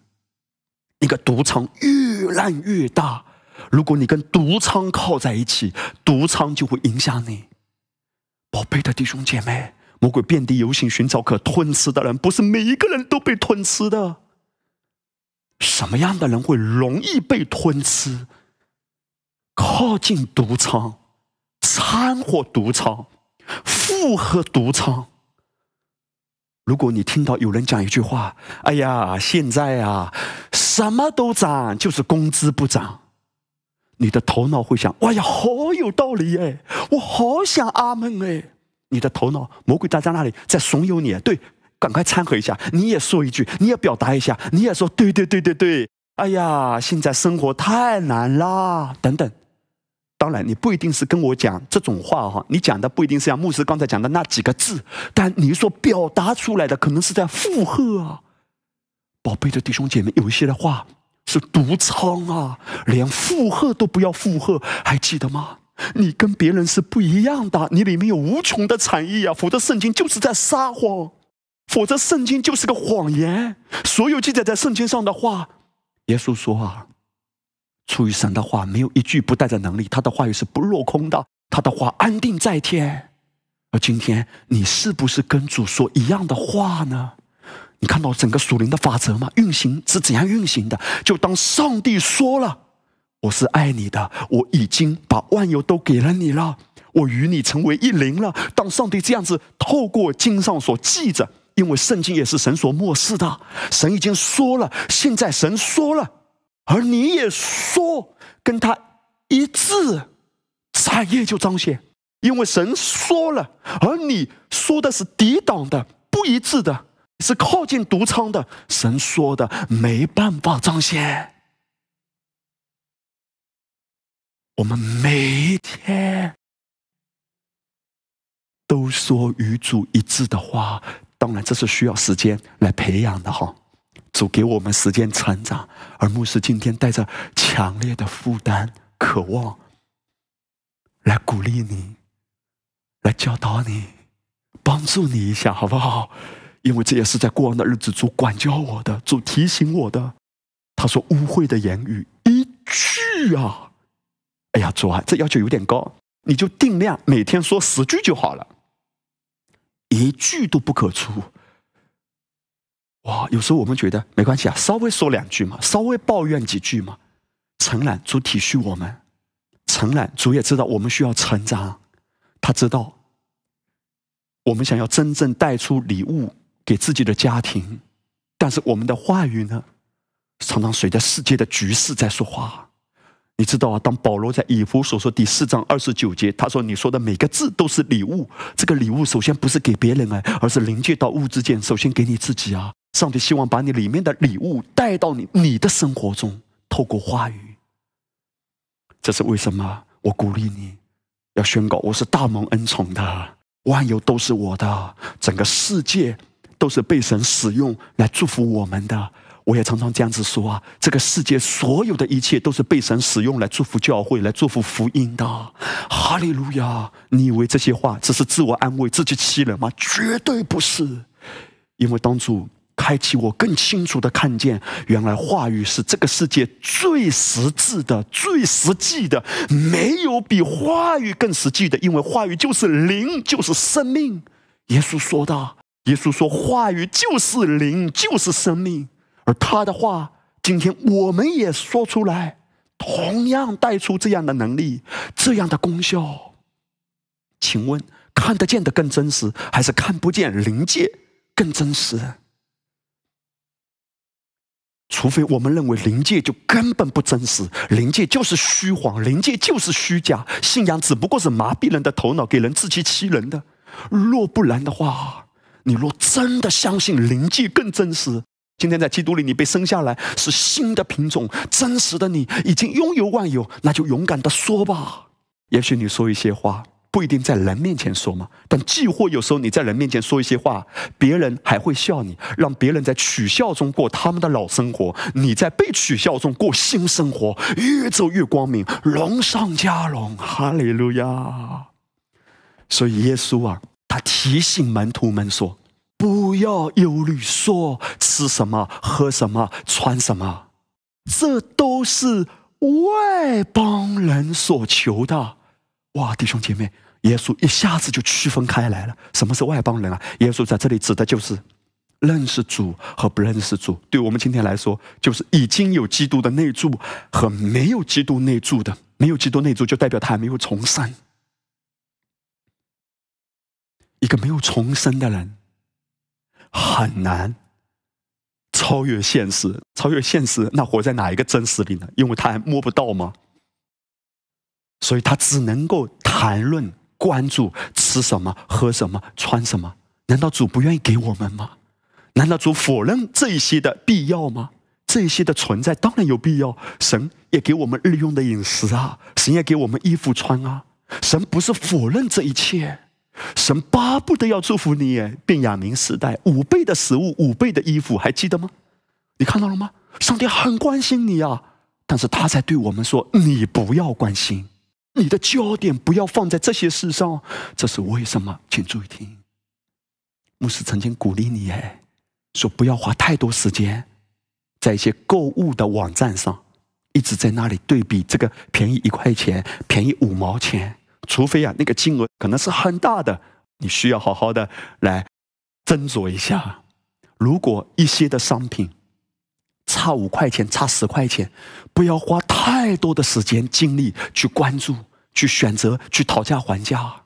一个毒疮越烂越大，如果你跟毒疮靠在一起，毒疮就会影响你。宝贝的弟兄姐妹，魔鬼遍地游行，寻找可吞吃的人，不是每一个人都被吞吃的。什么样的人会容易被吞吃？靠近毒仓，掺和毒仓，附和毒仓。如果你听到有人讲一句话：“哎呀，现在啊，什么都涨，就是工资不涨。”你的头脑会想：“哇呀，好有道理哎，我好想阿门哎。”你的头脑魔鬼在在那里在怂恿你，对。赶快掺和一下，你也说一句，你也表达一下，你也说对对对对对，哎呀，现在生活太难啦，等等。当然，你不一定是跟我讲这种话哈，你讲的不一定是像牧师刚才讲的那几个字，但你所表达出来的可能是在附和啊。宝贝的弟兄姐妹，有一些的话是毒疮啊，连附和都不要附和，还记得吗？你跟别人是不一样的，你里面有无穷的产业啊，否则圣经就是在撒谎，否则圣经就是个谎言。所有记载在圣经上的话，耶稣说啊。出于神的话，没有一句不带着能力。他的话语是不落空的，他的话安定在天。而今天，你是不是跟主说一样的话呢？你看到整个属灵的法则吗？运行是怎样运行的？就当上帝说了：“我是爱你的，我已经把万有都给了你了，我与你成为一灵了。”当上帝这样子透过经上所记着，因为圣经也是神所漠视的，神已经说了，现在神说了。而你也说跟他一致，产业就彰显，因为神说了，而你说的是抵挡的、不一致的，是靠近独仓的。神说的没办法彰显。我们每一天都说与主一致的话，当然这是需要时间来培养的哈。主给我们时间成长，而牧师今天带着强烈的负担、渴望，来鼓励你，来教导你，帮助你一下，好不好？因为这也是在过往的日子主管教我的，主提醒我的。他说：“污秽的言语一句啊，哎呀，主啊，这要求有点高，你就定量每天说十句就好了，一句都不可出。”哇，有时候我们觉得没关系啊，稍微说两句嘛，稍微抱怨几句嘛。承揽主体恤我们，承揽主也知道我们需要成长，他知道我们想要真正带出礼物给自己的家庭，但是我们的话语呢，常常随着世界的局势在说话。你知道啊，当保罗在以弗所说第四章二十九节，他说：“你说的每个字都是礼物，这个礼物首先不是给别人啊，而是临界到物之间，首先给你自己啊。”上帝希望把你里面的礼物带到你你的生活中，透过话语。这是为什么？我鼓励你，要宣告：我是大蒙恩宠的，万有都是我的，整个世界都是被神使用来祝福我们的。我也常常这样子说啊，这个世界所有的一切都是被神使用来祝福教会、来祝福福音的。哈利路亚！你以为这些话只是自我安慰、自欺欺人吗？绝对不是，因为当初。开启我更清楚的看见，原来话语是这个世界最实质的、最实际的，没有比话语更实际的，因为话语就是灵，就是生命。耶稣说的，耶稣说话语就是灵，就是生命，而他的话，今天我们也说出来，同样带出这样的能力、这样的功效。请问，看得见的更真实，还是看不见灵界更真实？除非我们认为灵界就根本不真实，灵界就是虚谎，灵界就是虚假，信仰只不过是麻痹人的头脑，给人自欺欺人的。若不然的话，你若真的相信灵界更真实，今天在基督里你被生下来是新的品种，真实的你已经拥有万有，那就勇敢的说吧。也许你说一些话。不一定在人面前说嘛，但既或有时候你在人面前说一些话，别人还会笑你，让别人在取笑中过他们的老生活，你在被取笑中过新生活，越走越光明，龙上加龙，哈利路亚。所以耶稣啊，他提醒门徒们说：“不要忧虑，说吃什么、喝什么、穿什么，这都是外邦人所求的。”哇，弟兄姐妹。耶稣一下子就区分开来了，什么是外邦人啊？耶稣在这里指的就是认识主和不认识主。对我们今天来说，就是已经有基督的内住和没有基督内住的。没有基督内住，就代表他还没有重生。一个没有重生的人，很难超越现实。超越现实，那活在哪一个真实里呢？因为他还摸不到吗？所以他只能够谈论。关注吃什么、喝什么、穿什么？难道主不愿意给我们吗？难道主否认这一些的必要吗？这一些的存在当然有必要。神也给我们日用的饮食啊，神也给我们衣服穿啊。神不是否认这一切，神巴不得要祝福你。哎，便雅明时代五倍的食物，五倍的衣服，还记得吗？你看到了吗？上帝很关心你啊，但是他在对我们说：“你不要关心，你的焦点不要放在这些事上。”这是为什么？请注意听。牧师曾经鼓励你，哎，说不要花太多时间在一些购物的网站上，一直在那里对比这个便宜一块钱，便宜五毛钱。除非啊，那个金额可能是很大的，你需要好好的来斟酌一下。如果一些的商品差五块钱、差十块钱，不要花太多的时间精力去关注、去选择、去讨价还价。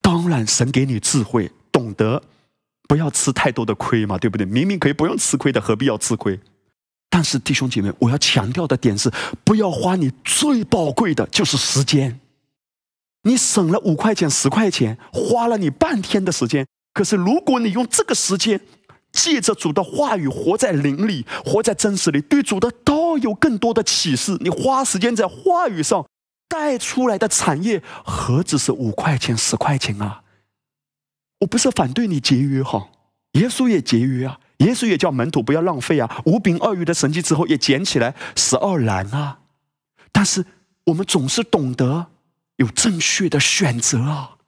当然，神给你智慧，懂得不要吃太多的亏嘛，对不对？明明可以不用吃亏的，何必要吃亏？但是弟兄姐妹，我要强调的点是，不要花你最宝贵的就是时间。你省了五块钱、十块钱，花了你半天的时间。可是，如果你用这个时间，借着主的话语，活在灵里，活在真实里，对主的道有更多的启示。你花时间在话语上带出来的产业，何止是五块钱、十块钱啊？我不是反对你节约哈，耶稣也节约啊，耶稣也叫门徒不要浪费啊。五饼二鱼的神迹之后，也捡起来十二篮啊。但是我们总是懂得。有正确的选择啊，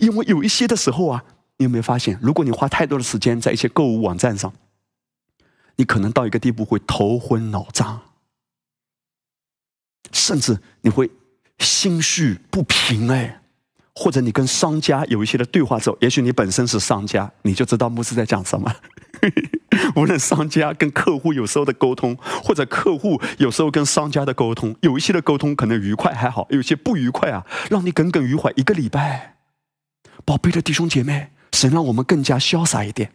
因为有一些的时候啊，你有没有发现，如果你花太多的时间在一些购物网站上，你可能到一个地步会头昏脑胀，甚至你会心绪不平哎，或者你跟商家有一些的对话之后，也许你本身是商家，你就知道牧师在讲什么。无论商家跟客户有时候的沟通，或者客户有时候跟商家的沟通，有一些的沟通可能愉快还好，有些不愉快啊，让你耿耿于怀一个礼拜。宝贝的弟兄姐妹，神让我们更加潇洒一点，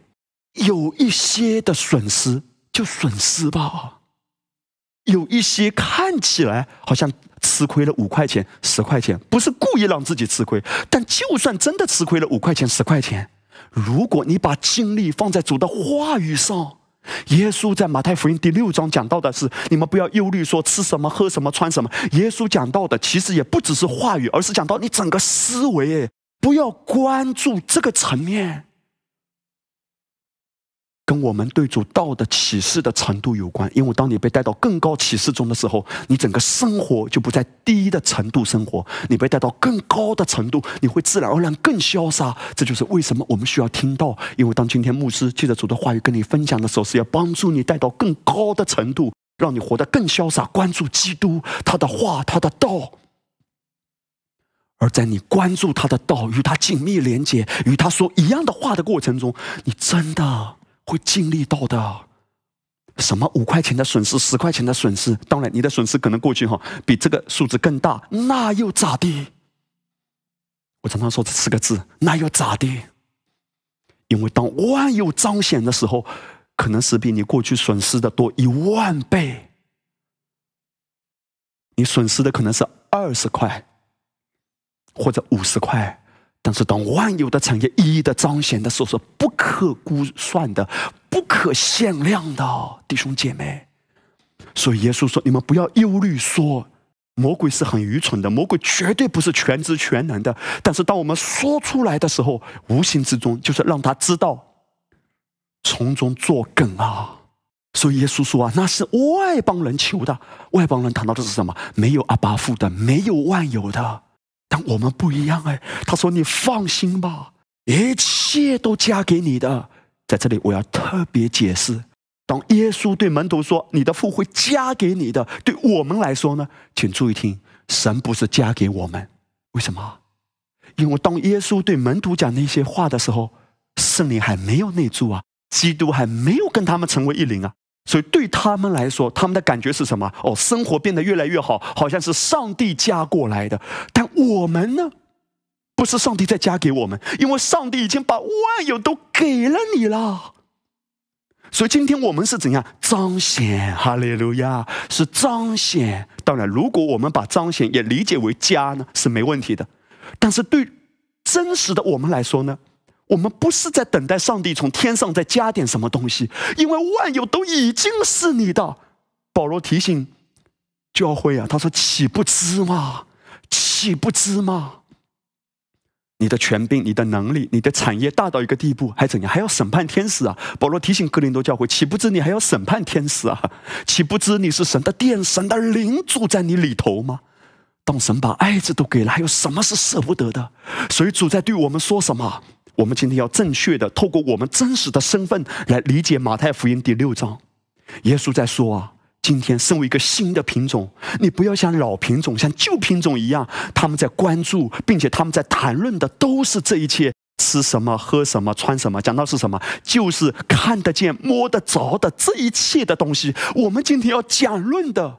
有一些的损失就损失吧，有一些看起来好像吃亏了五块钱、十块钱，不是故意让自己吃亏，但就算真的吃亏了五块钱、十块钱。如果你把精力放在主的话语上，耶稣在马太福音第六章讲到的是：你们不要忧虑，说吃什么、喝什么、穿什么。耶稣讲到的其实也不只是话语，而是讲到你整个思维，不要关注这个层面。跟我们对主道的启示的程度有关，因为当你被带到更高启示中的时候，你整个生活就不在低的程度生活，你被带到更高的程度，你会自然而然更潇洒。这就是为什么我们需要听到，因为当今天牧师借着主的话语跟你分享的时候，是要帮助你带到更高的程度，让你活得更潇洒，关注基督他的话，他的道。而在你关注他的道，与他紧密连接，与他说一样的话的过程中，你真的。会经历到的，什么五块钱的损失，十块钱的损失，当然你的损失可能过去哈比这个数字更大，那又咋地？我常常说这四个字，那又咋地？因为当万有彰显的时候，可能是比你过去损失的多一万倍。你损失的可能是二十块，或者五十块。但是，当万有的产业一一的彰显的时候，是不可估算的、不可限量的，弟兄姐妹。所以，耶稣说：“你们不要忧虑，说魔鬼是很愚蠢的，魔鬼绝对不是全知全能的。但是，当我们说出来的时候，无形之中就是让他知道，从中作梗啊。所以，耶稣说啊，那是外邦人求的，外邦人谈到的是什么？没有阿巴父的，没有万有的。”但我们不一样哎，他说：“你放心吧，一切都加给你的。”在这里，我要特别解释：当耶稣对门徒说“你的父会加给你的”，对我们来说呢，请注意听，神不是加给我们，为什么？因为当耶稣对门徒讲那些话的时候，圣灵还没有内住啊，基督还没有跟他们成为一灵啊。所以对他们来说，他们的感觉是什么？哦，生活变得越来越好，好像是上帝加过来的。但我们呢，不是上帝在加给我们，因为上帝已经把万有都给了你了。所以今天我们是怎样彰显？哈利路亚，是彰显。当然，如果我们把彰显也理解为加呢，是没问题的。但是对真实的我们来说呢？我们不是在等待上帝从天上再加点什么东西，因为万有都已经是你的。保罗提醒教会啊，他说：“岂不知吗？岂不知吗？你的权柄、你的能力、你的产业大到一个地步，还怎样？还要审判天使啊！”保罗提醒哥林多教会：“岂不知你还要审判天使啊？岂不知你是神的殿，神的灵住在你里头吗？当神把爱子都给了，还有什么是舍不得的？所以主在对我们说什么？我们今天要正确的透过我们真实的身份来理解马太福音第六章。耶稣在说啊。”今天身为一个新的品种，你不要像老品种、像旧品种一样，他们在关注，并且他们在谈论的都是这一切：吃什么、喝什么、穿什么。讲到是什么，就是看得见、摸得着的这一切的东西。我们今天要讲论的，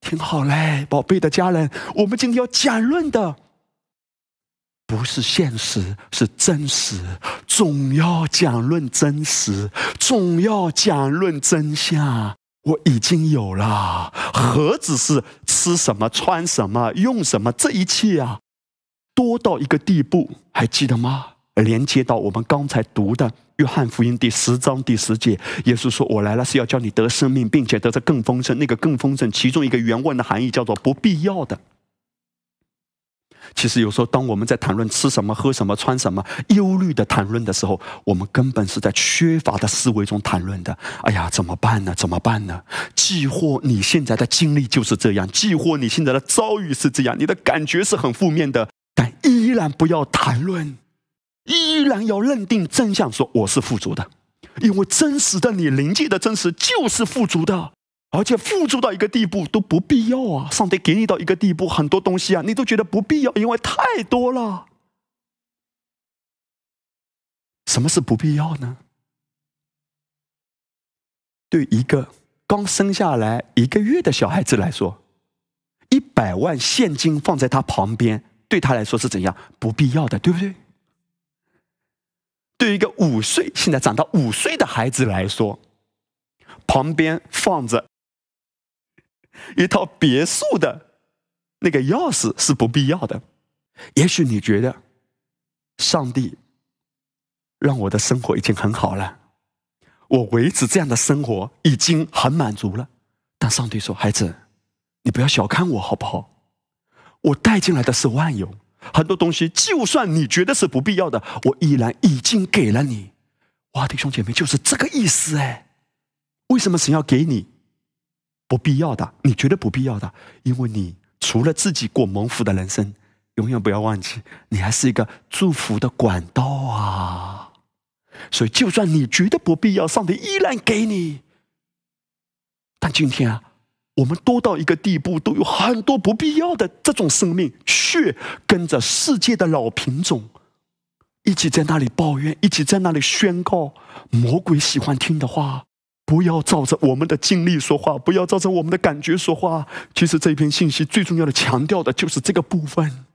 听好嘞，宝贝的家人，我们今天要讲论的，不是现实，是真实。总要讲论真实，总要讲论真相。我已经有了，何止是吃什么、穿什么、用什么，这一切啊，多到一个地步，还记得吗？连接到我们刚才读的《约翰福音》第十章第十节，耶稣说：“我来了是要叫你得生命，并且得着更丰盛。”那个“更丰盛”，其中一个原文的含义叫做“不必要的”。其实有时候，当我们在谈论吃什么、喝什么、穿什么，忧虑的谈论的时候，我们根本是在缺乏的思维中谈论的。哎呀，怎么办呢？怎么办呢？既或你现在的经历就是这样，既或你现在的遭遇是这样，你的感觉是很负面的，但依然不要谈论，依然要认定真相，说我是富足的，因为真实的你临界的真实就是富足的。而且付出到一个地步都不必要啊！上帝给你到一个地步，很多东西啊，你都觉得不必要，因为太多了。什么是不必要呢？对一个刚生下来一个月的小孩子来说，一百万现金放在他旁边，对他来说是怎样不必要的，对不对？对一个五岁现在长到五岁的孩子来说，旁边放着。一套别墅的那个钥匙是不必要的。也许你觉得，上帝让我的生活已经很好了，我维持这样的生活已经很满足了。但上帝说：“孩子，你不要小看我，好不好？我带进来的是万有，很多东西，就算你觉得是不必要的，我依然已经给了你。”哇，弟兄姐妹，就是这个意思哎。为什么神要给你？不必要的，你觉得不必要的，因为你除了自己过蒙福的人生，永远不要忘记，你还是一个祝福的管道啊！所以，就算你觉得不必要，上帝依然给你。但今天啊，我们多到一个地步，都有很多不必要的这种生命，却跟着世界的老品种一起在那里抱怨，一起在那里宣告魔鬼喜欢听的话。不要照着我们的经历说话，不要照着我们的感觉说话。其实这篇信息最重要的强调的就是这个部分：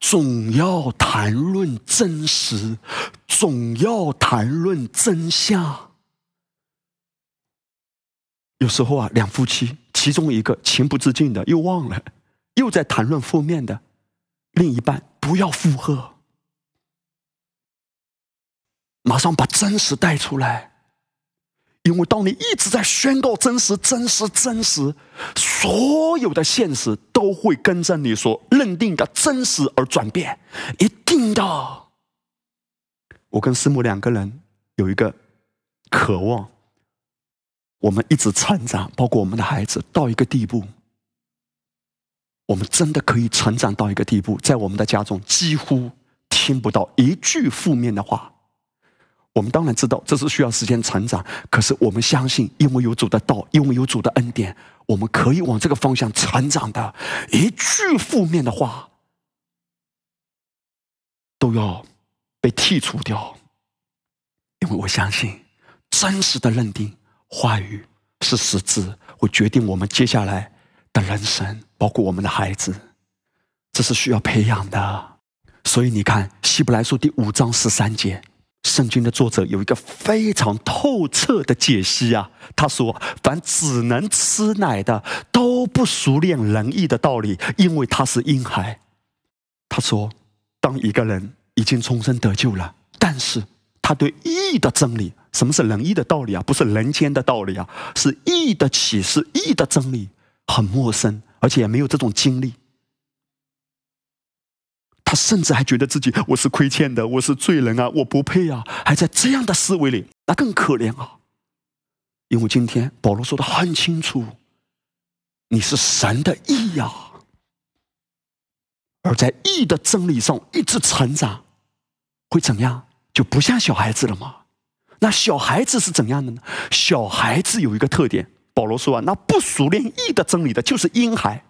总要谈论真实，总要谈论真相。有时候啊，两夫妻其中一个情不自禁的又忘了，又在谈论负面的，另一半不要附和，马上把真实带出来。因为当你一直在宣告真实、真实、真实，所有的现实都会跟着你所认定的真实而转变，一定的。我跟师母两个人有一个渴望，我们一直成长，包括我们的孩子，到一个地步，我们真的可以成长到一个地步，在我们的家中几乎听不到一句负面的话。我们当然知道这是需要时间成长，可是我们相信，因为有主的道，因为有主的恩典，我们可以往这个方向成长的。一句负面的话都要被剔除掉，因为我相信真实的认定话语是实质，会决定我们接下来的人生，包括我们的孩子，这是需要培养的。所以你看，《希伯来书》第五章十三节。圣经的作者有一个非常透彻的解析啊，他说：“凡只能吃奶的，都不熟练仁义的道理，因为他是婴孩。”他说：“当一个人已经重生得救了，但是他对义的真理什么是仁义的道理啊？不是人间的道理啊，是义的启示，义的真理，很陌生，而且也没有这种经历。他甚至还觉得自己我是亏欠的，我是罪人啊，我不配啊，还在这样的思维里，那更可怜啊。因为今天保罗说的很清楚，你是神的义呀，而在义的真理上一直成长，会怎样？就不像小孩子了吗？那小孩子是怎样的呢？小孩子有一个特点，保罗说啊，那不熟练义的真理的，就是婴孩。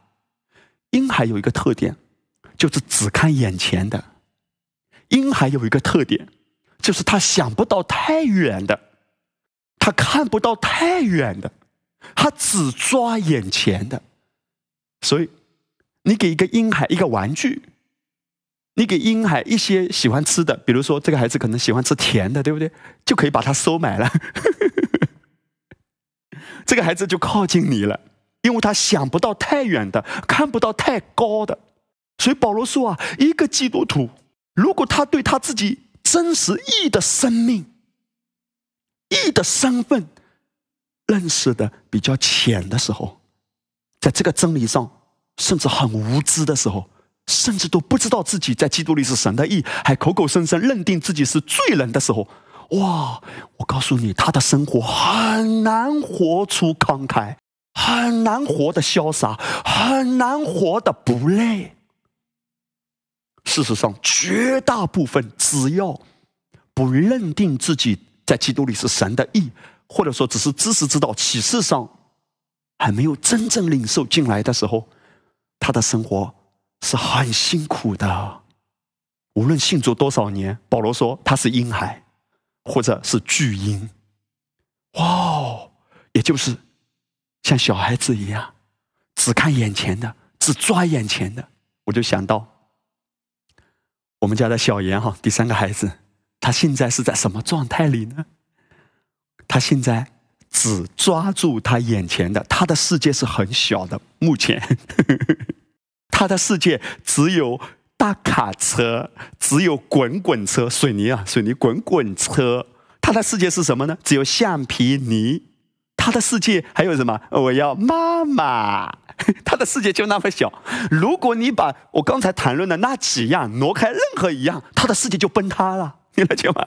婴孩有一个特点。就是只看眼前的，婴孩有一个特点，就是他想不到太远的，他看不到太远的，他只抓眼前的。所以，你给一个婴孩一个玩具，你给婴孩一些喜欢吃的，比如说这个孩子可能喜欢吃甜的，对不对？就可以把他收买了，这个孩子就靠近你了，因为他想不到太远的，看不到太高的。所以保罗说啊，一个基督徒，如果他对他自己真实义的生命、义的身份认识的比较浅的时候，在这个真理上甚至很无知的时候，甚至都不知道自己在基督里是神的义，还口口声声认定自己是罪人的时候，哇！我告诉你，他的生活很难活出慷慨，很难活得潇洒，很难活得不累。事实上，绝大部分只要不认定自己在基督里是神的义，或者说只是知识知道启示上还没有真正领受进来的时候，他的生活是很辛苦的。无论信主多少年，保罗说他是婴孩，或者是巨婴。哇，也就是像小孩子一样，只看眼前的，只抓眼前的。我就想到。我们家的小严哈，第三个孩子，他现在是在什么状态里呢？他现在只抓住他眼前的，他的世界是很小的。目前，他的世界只有大卡车，只有滚滚车，水泥啊，水泥滚滚车。他的世界是什么呢？只有橡皮泥。他的世界还有什么？我要妈妈。他的世界就那么小，如果你把我刚才谈论的那几样挪开任何一样，他的世界就崩塌了。你了解吗？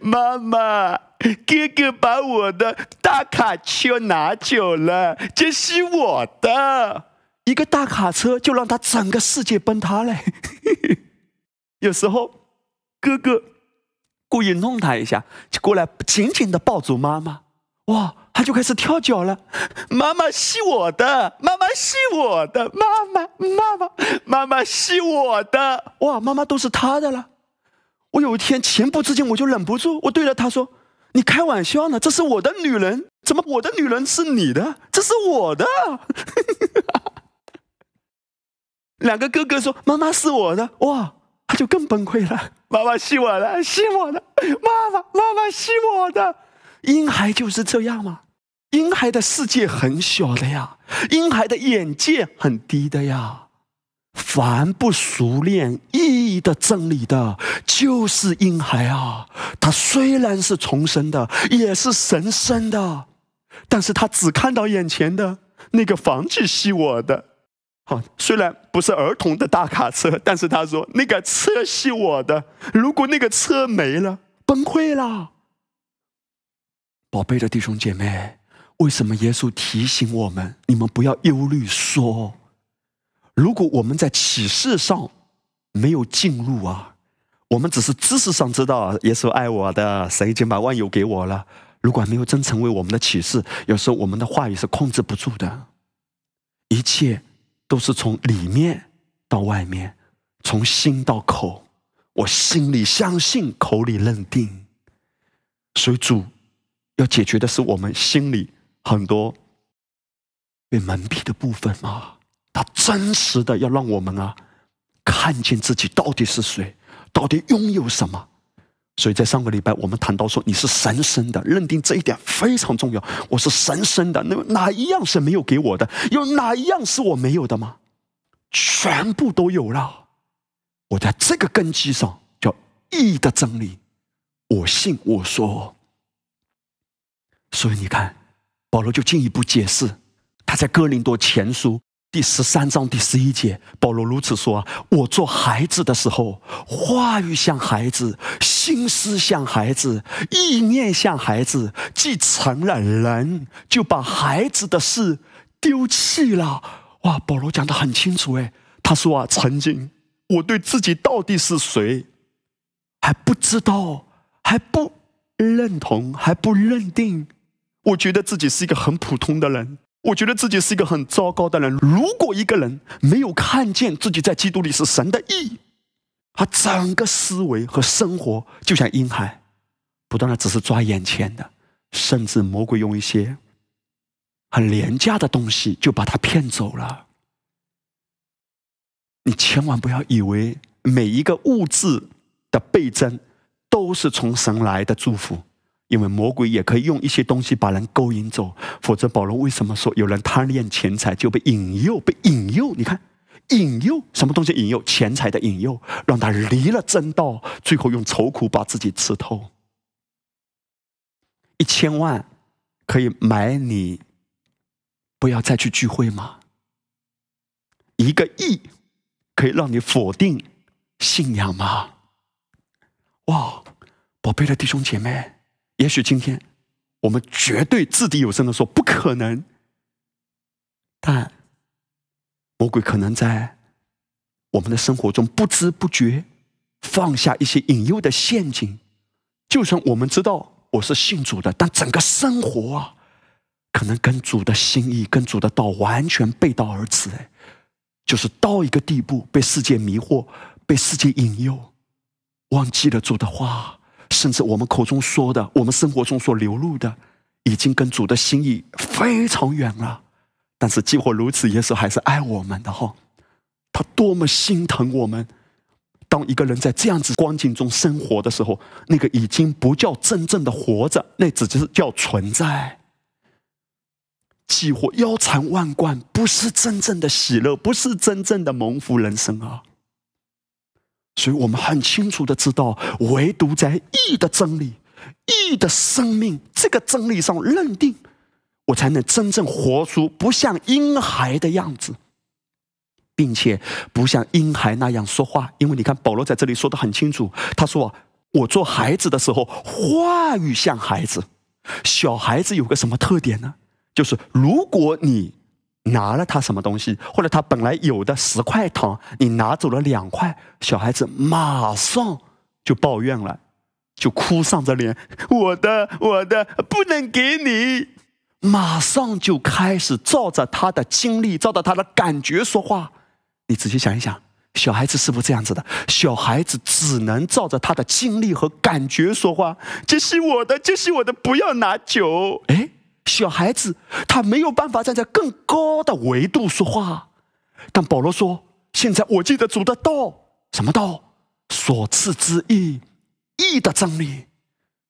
妈妈，哥哥把我的大卡车拿走了，这是我的一个大卡车，就让他整个世界崩塌了。有时候哥哥故意弄他一下，就过来紧紧的抱住妈妈，哇！他就开始跳脚了，妈妈是我的，妈妈是我的，妈妈妈妈妈妈是我的，哇，妈妈都是他的了。我有一天情不自禁，我就忍不住，我对着他说：“你开玩笑呢？这是我的女人，怎么我的女人是你的？这是我的。”两个哥哥说：“妈妈是我的。”哇，他就更崩溃了。妈妈是我的，是我的，妈妈妈妈是我的。婴孩就是这样吗？婴孩的世界很小的呀，婴孩的眼界很低的呀。凡不熟练意义的真理的，就是婴孩啊。他虽然是重生的，也是神生的，但是他只看到眼前的那个房子是我的。好，虽然不是儿童的大卡车，但是他说那个车是我的。如果那个车没了，崩溃了。宝贝的弟兄姐妹。为什么耶稣提醒我们：你们不要忧虑？说，如果我们在启示上没有进入啊，我们只是知识上知道耶稣爱我的，神已经把万有给我了。如果没有真成为我们的启示，有时候我们的话语是控制不住的。一切都是从里面到外面，从心到口。我心里相信，口里认定。所以主要解决的是我们心里。很多被蒙蔽的部分啊，他真实的要让我们啊看见自己到底是谁，到底拥有什么。所以在上个礼拜我们谈到说，你是神生的，认定这一点非常重要。我是神生的，那哪一样是没有给我的？有哪一样是我没有的吗？全部都有了。我在这个根基上叫义的真理，我信我说所以你看，保罗就进一步解释，他在哥林多前书。第十三章第十一节，保罗如此说：“我做孩子的时候，话语像孩子，心思像孩子，意念像孩子。既成了人，就把孩子的事丢弃了。”哇，保罗讲的很清楚哎，他说啊，曾经我对自己到底是谁还不知道，还不认同，还不认定，我觉得自己是一个很普通的人。我觉得自己是一个很糟糕的人。如果一个人没有看见自己在基督里是神的义，他整个思维和生活就像婴孩，不断的只是抓眼前的，甚至魔鬼用一些很廉价的东西就把他骗走了。你千万不要以为每一个物质的倍增都是从神来的祝福。因为魔鬼也可以用一些东西把人勾引走，否则保罗为什么说有人贪恋钱财就被引诱？被引诱，你看，引诱什么东西？引诱钱财的引诱，让他离了真道，最后用愁苦把自己吃透。一千万可以买你不要再去聚会吗？一个亿可以让你否定信仰吗？哇，宝贝的弟兄姐妹！也许今天我们绝对掷地有声的说不可能，但魔鬼可能在我们的生活中不知不觉放下一些引诱的陷阱。就算我们知道我是信主的，但整个生活啊，可能跟主的心意、跟主的道完全背道而驰。哎，就是到一个地步，被世界迷惑，被世界引诱，忘记了主的话。甚至我们口中说的，我们生活中所流露的，已经跟主的心意非常远了。但是，即或如此，耶稣还是爱我们的哈。他多么心疼我们！当一个人在这样子光景中生活的时候，那个已经不叫真正的活着，那只是叫存在。几乎腰缠万贯，不是真正的喜乐，不是真正的蒙福人生啊。所以我们很清楚的知道，唯独在义的真理、义的生命这个真理上认定，我才能真正活出不像婴孩的样子，并且不像婴孩那样说话。因为你看，保罗在这里说的很清楚，他说：“我做孩子的时候，话语像孩子。小孩子有个什么特点呢？就是如果你……”拿了他什么东西，或者他本来有的十块糖，你拿走了两块，小孩子马上就抱怨了，就哭丧着脸，我的我的不能给你，马上就开始照着他的经历，照着他的感觉说话。你仔细想一想，小孩子是不是这样子的？小孩子只能照着他的经历和感觉说话。这是我的，这是我的，不要拿酒。哎。小孩子他没有办法站在更高的维度说话，但保罗说：“现在我记得主的道，什么道？所赐之义，义的真理。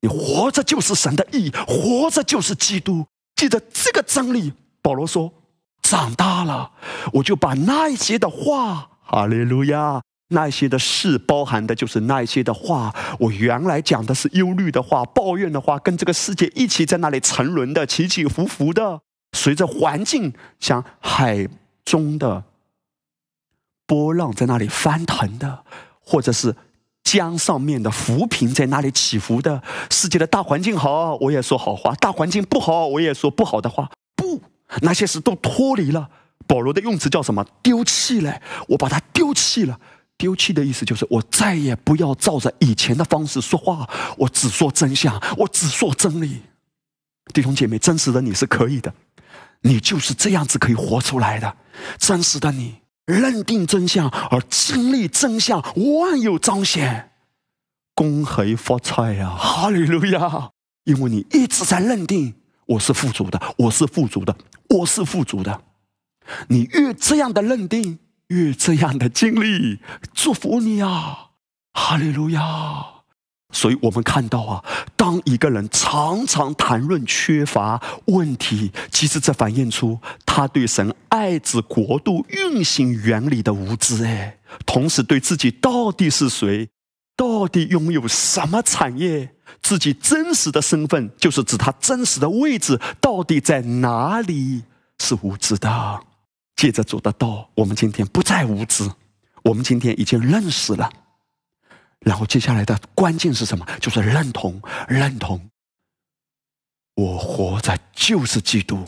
你活着就是神的义，活着就是基督。记得这个真理。”保罗说：“长大了，我就把那一些的话，哈利路亚。”那些的事包含的就是那些的话。我原来讲的是忧虑的话、抱怨的话，跟这个世界一起在那里沉沦的、起起伏伏的，随着环境像海中的波浪在那里翻腾的，或者是江上面的浮萍在那里起伏的。世界的大环境好，我也说好话；大环境不好，我也说不好的话。不，那些事都脱离了。保罗的用词叫什么？丢弃了，我把它丢弃了。丢弃的意思就是，我再也不要照着以前的方式说话，我只说真相，我只说真理。弟兄姐妹，真实的你是可以的，你就是这样子可以活出来的。真实的你，认定真相而经历真相，万有彰显，恭喜发财呀！哈利路亚！因为你一直在认定我是富足的，我是富足的，我是富足的。你越这样的认定。越这样的经历，祝福你啊，哈利路亚！所以我们看到啊，当一个人常常谈论缺乏问题，其实这反映出他对神爱子国度运行原理的无知。哎，同时对自己到底是谁，到底拥有什么产业，自己真实的身份，就是指他真实的位置到底在哪里，是无知的。借着主的道，我们今天不再无知，我们今天已经认识了。然后接下来的关键是什么？就是认同，认同。我活着就是基督，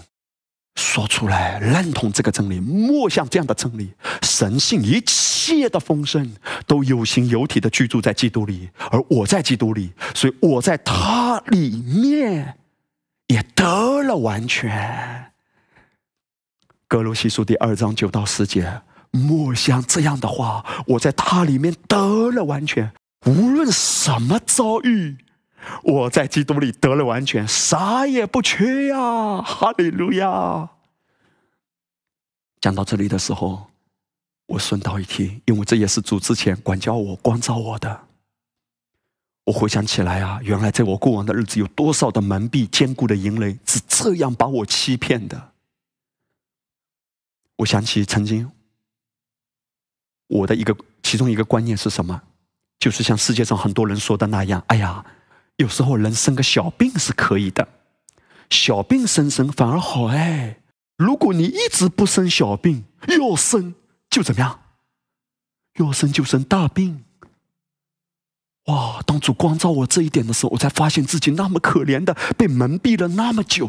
说出来认同这个真理，莫像这样的真理。神性一切的丰盛都有形有体的居住在基督里，而我在基督里，所以我在他里面也得了完全。格罗西书第二章九到十节，莫像这样的话，我在他里面得了完全，无论什么遭遇。我在基督里得了完全，啥也不缺呀！哈利路亚。讲到这里的时候，我顺道一提，因为这也是主之前管教我、光照我的。我回想起来啊，原来在我过往的日子，有多少的蒙蔽、坚固的营垒，是这样把我欺骗的。我想起曾经，我的一个其中一个观念是什么？就是像世界上很多人说的那样，哎呀。有时候人生个小病是可以的，小病生生反而好哎。如果你一直不生小病，要生就怎么样？要生就生大病。哇！当主光照我这一点的时候，我才发现自己那么可怜的被蒙蔽了那么久。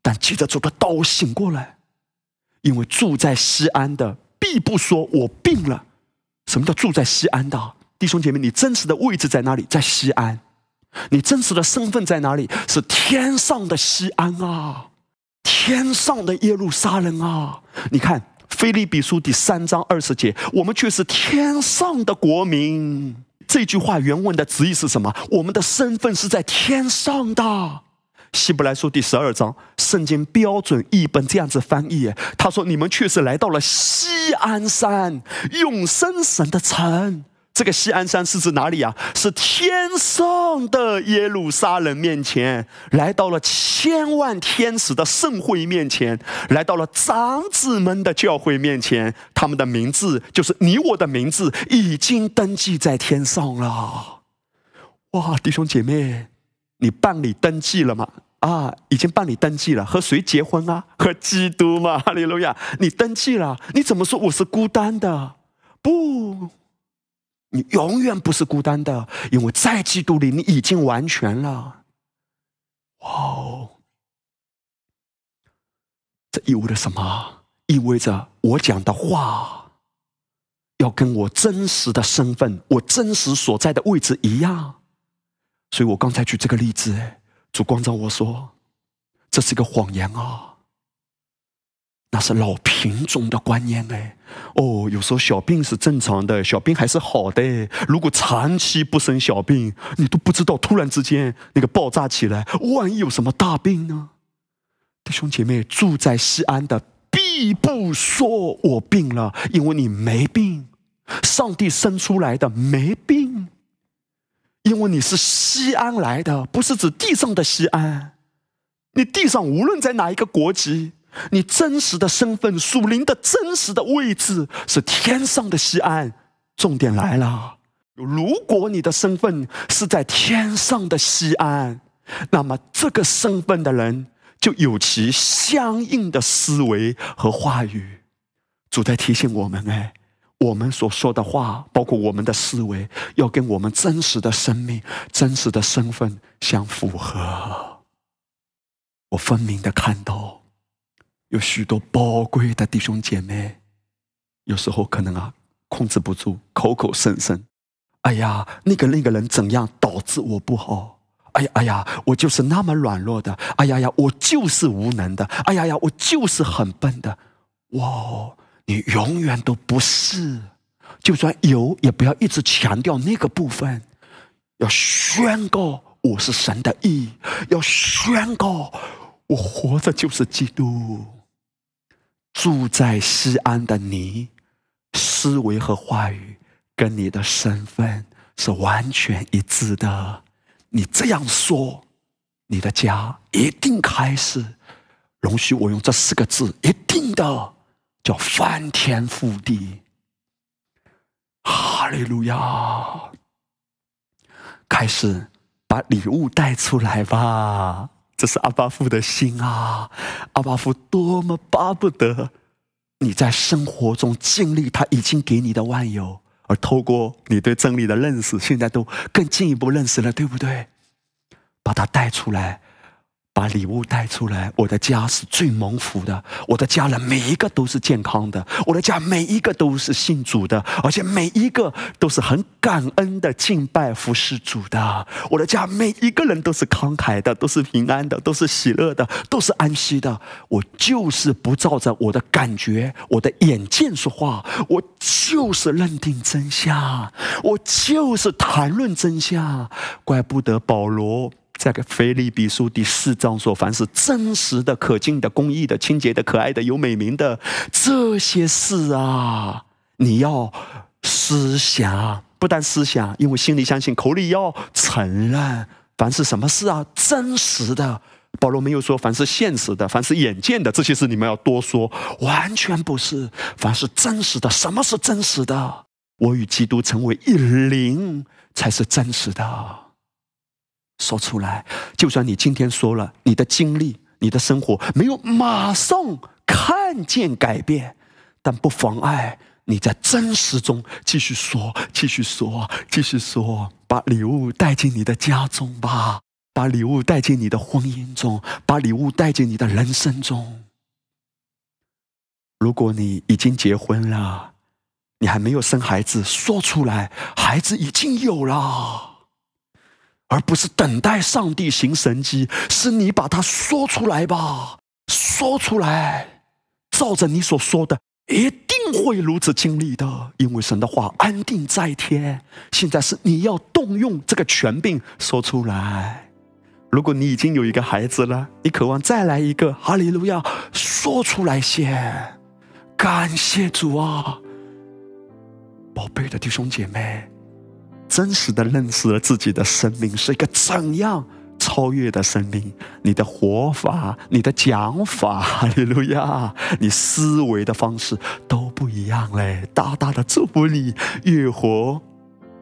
但记得主的刀醒过来，因为住在西安的必不说我病了。什么叫住在西安的弟兄姐妹？你真实的位置在哪里？在西安。你真实的身份在哪里？是天上的西安啊，天上的耶路撒冷啊！你看《菲利比书》第三章二十节，我们却是天上的国民。这句话原文的旨意是什么？我们的身份是在天上的。《希伯来书》第十二章，圣经标准译本这样子翻译：他说：“你们却是来到了西安山，永生神的城。”这个西安山是指哪里啊？是天上的耶路撒冷面前，来到了千万天使的盛会面前，来到了长子们的教会面前，他们的名字就是你我的名字，已经登记在天上了。哇，弟兄姐妹，你办理登记了吗？啊，已经办理登记了。和谁结婚啊？和基督嘛，哈利路亚！你登记了，你怎么说我是孤单的？不。你永远不是孤单的，因为在基督里，你已经完全了。哇哦！这意味着什么？意味着我讲的话要跟我真实的身份、我真实所在的位置一样。所以我刚才举这个例子，主光照我说，这是一个谎言啊。那是老品种的观念哎，哦，有时候小病是正常的，小病还是好的。如果长期不生小病，你都不知道突然之间那个爆炸起来，万一有什么大病呢？弟兄姐妹，住在西安的必不说我病了，因为你没病。上帝生出来的没病，因为你是西安来的，不是指地上的西安。你地上无论在哪一个国籍。你真实的身份、属灵的真实的位置是天上的西安。重点来了，如果你的身份是在天上的西安，那么这个身份的人就有其相应的思维和话语。主在提醒我们：哎，我们所说的话，包括我们的思维，要跟我们真实的生命、真实的身份相符合。我分明的看到。有许多宝贵的弟兄姐妹，有时候可能啊控制不住，口口声声：“哎呀，那个那个人怎样导致我不好？哎呀哎呀，我就是那么软弱的！哎呀呀，我就是无能的！哎呀呀，我就是很笨的！哇，你永远都不是，就算有，也不要一直强调那个部分，要宣告我是神的意，要宣告我活着就是基督。”住在西安的你，思维和话语跟你的身份是完全一致的。你这样说，你的家一定开始。容许我用这四个字，一定的叫翻天覆地。哈利路亚！开始把礼物带出来吧。这是阿巴父的心啊！阿巴父多么巴不得你在生活中经历他已经给你的万有，而透过你对真理的认识，现在都更进一步认识了，对不对？把它带出来。把礼物带出来，我的家是最蒙福的。我的家人每一个都是健康的，我的家每一个都是信主的，而且每一个都是很感恩的敬拜服侍主的。我的家每一个人都是慷慨的，都是平安的，都是喜乐的，都是安息的。我就是不照着我的感觉、我的眼见说话，我就是认定真相，我就是谈论真相。怪不得保罗。在个腓利比书第四章说：“凡是真实的、可敬的、公义的、清洁的、可爱的、有美名的这些事啊，你要思想，不但思想，因为心里相信，口里要承认。凡是什么事啊，真实的。保罗没有说凡是现实的，凡是眼见的这些事，你们要多说，完全不是。凡是真实的，什么是真实的？我与基督成为一灵，才是真实的。”说出来，就算你今天说了，你的经历、你的生活没有马上看见改变，但不妨碍你在真实中继续说、继续说、继续说，把礼物带进你的家中吧，把礼物带进你的婚姻中，把礼物带进你的人生中。如果你已经结婚了，你还没有生孩子，说出来，孩子已经有了。而不是等待上帝行神迹，是你把它说出来吧，说出来，照着你所说的，一定会如此经历的，因为神的话安定在天。现在是你要动用这个权柄说出来。如果你已经有一个孩子了，你渴望再来一个，哈利路亚，说出来先，感谢主啊，宝贝的弟兄姐妹。真实的认识了自己的生命是一个怎样超越的生命，你的活法、你的讲法，哈利路亚，你思维的方式都不一样嘞！大大的祝福你，越活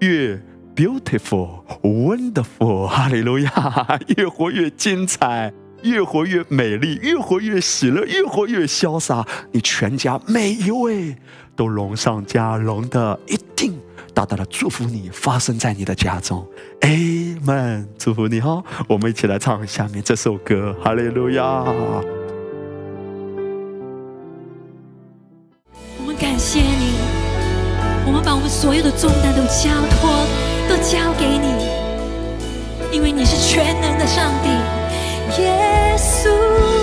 越 beautiful、wonderful，哈利路亚，越活越精彩，越活越美丽，越活越喜乐，越活越潇洒。你全家每一位都荣上加荣的，一定。大大的祝福你发生在你的家中，Amen！祝福你哈，我们一起来唱下面这首歌，哈利路亚！我们感谢你，我们把我们所有的重担都交托，都交给你，因为你是全能的上帝，耶稣。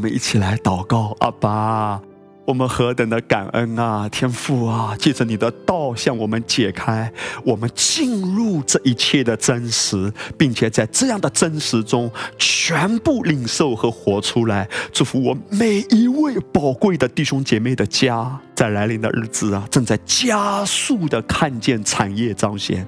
我们一起来祷告，阿爸。我们何等的感恩啊，天父啊！借着你的道向我们解开，我们进入这一切的真实，并且在这样的真实中全部领受和活出来。祝福我每一位宝贵的弟兄姐妹的家，在来临的日子啊，正在加速的看见产业彰显。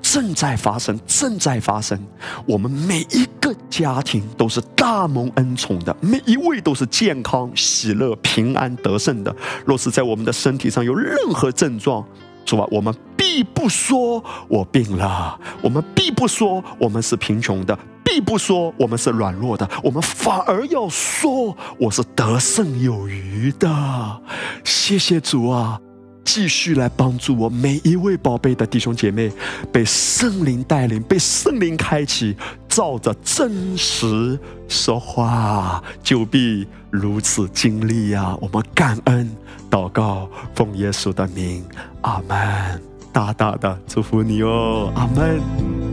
正在发生，正在发生。我们每一个家庭都是大蒙恩宠的，每一位都是健康、喜乐、平安、得胜的。若是在我们的身体上有任何症状，主啊，我们必不说我病了，我们必不说我们是贫穷的，必不说我们是软弱的，我们反而要说我是得胜有余的。谢谢主啊！继续来帮助我每一位宝贝的弟兄姐妹，被圣灵带领，被圣灵开启，照着真实说话，就必如此经历呀！我们感恩祷告，奉耶稣的名，阿门！大大的祝福你哦，阿门。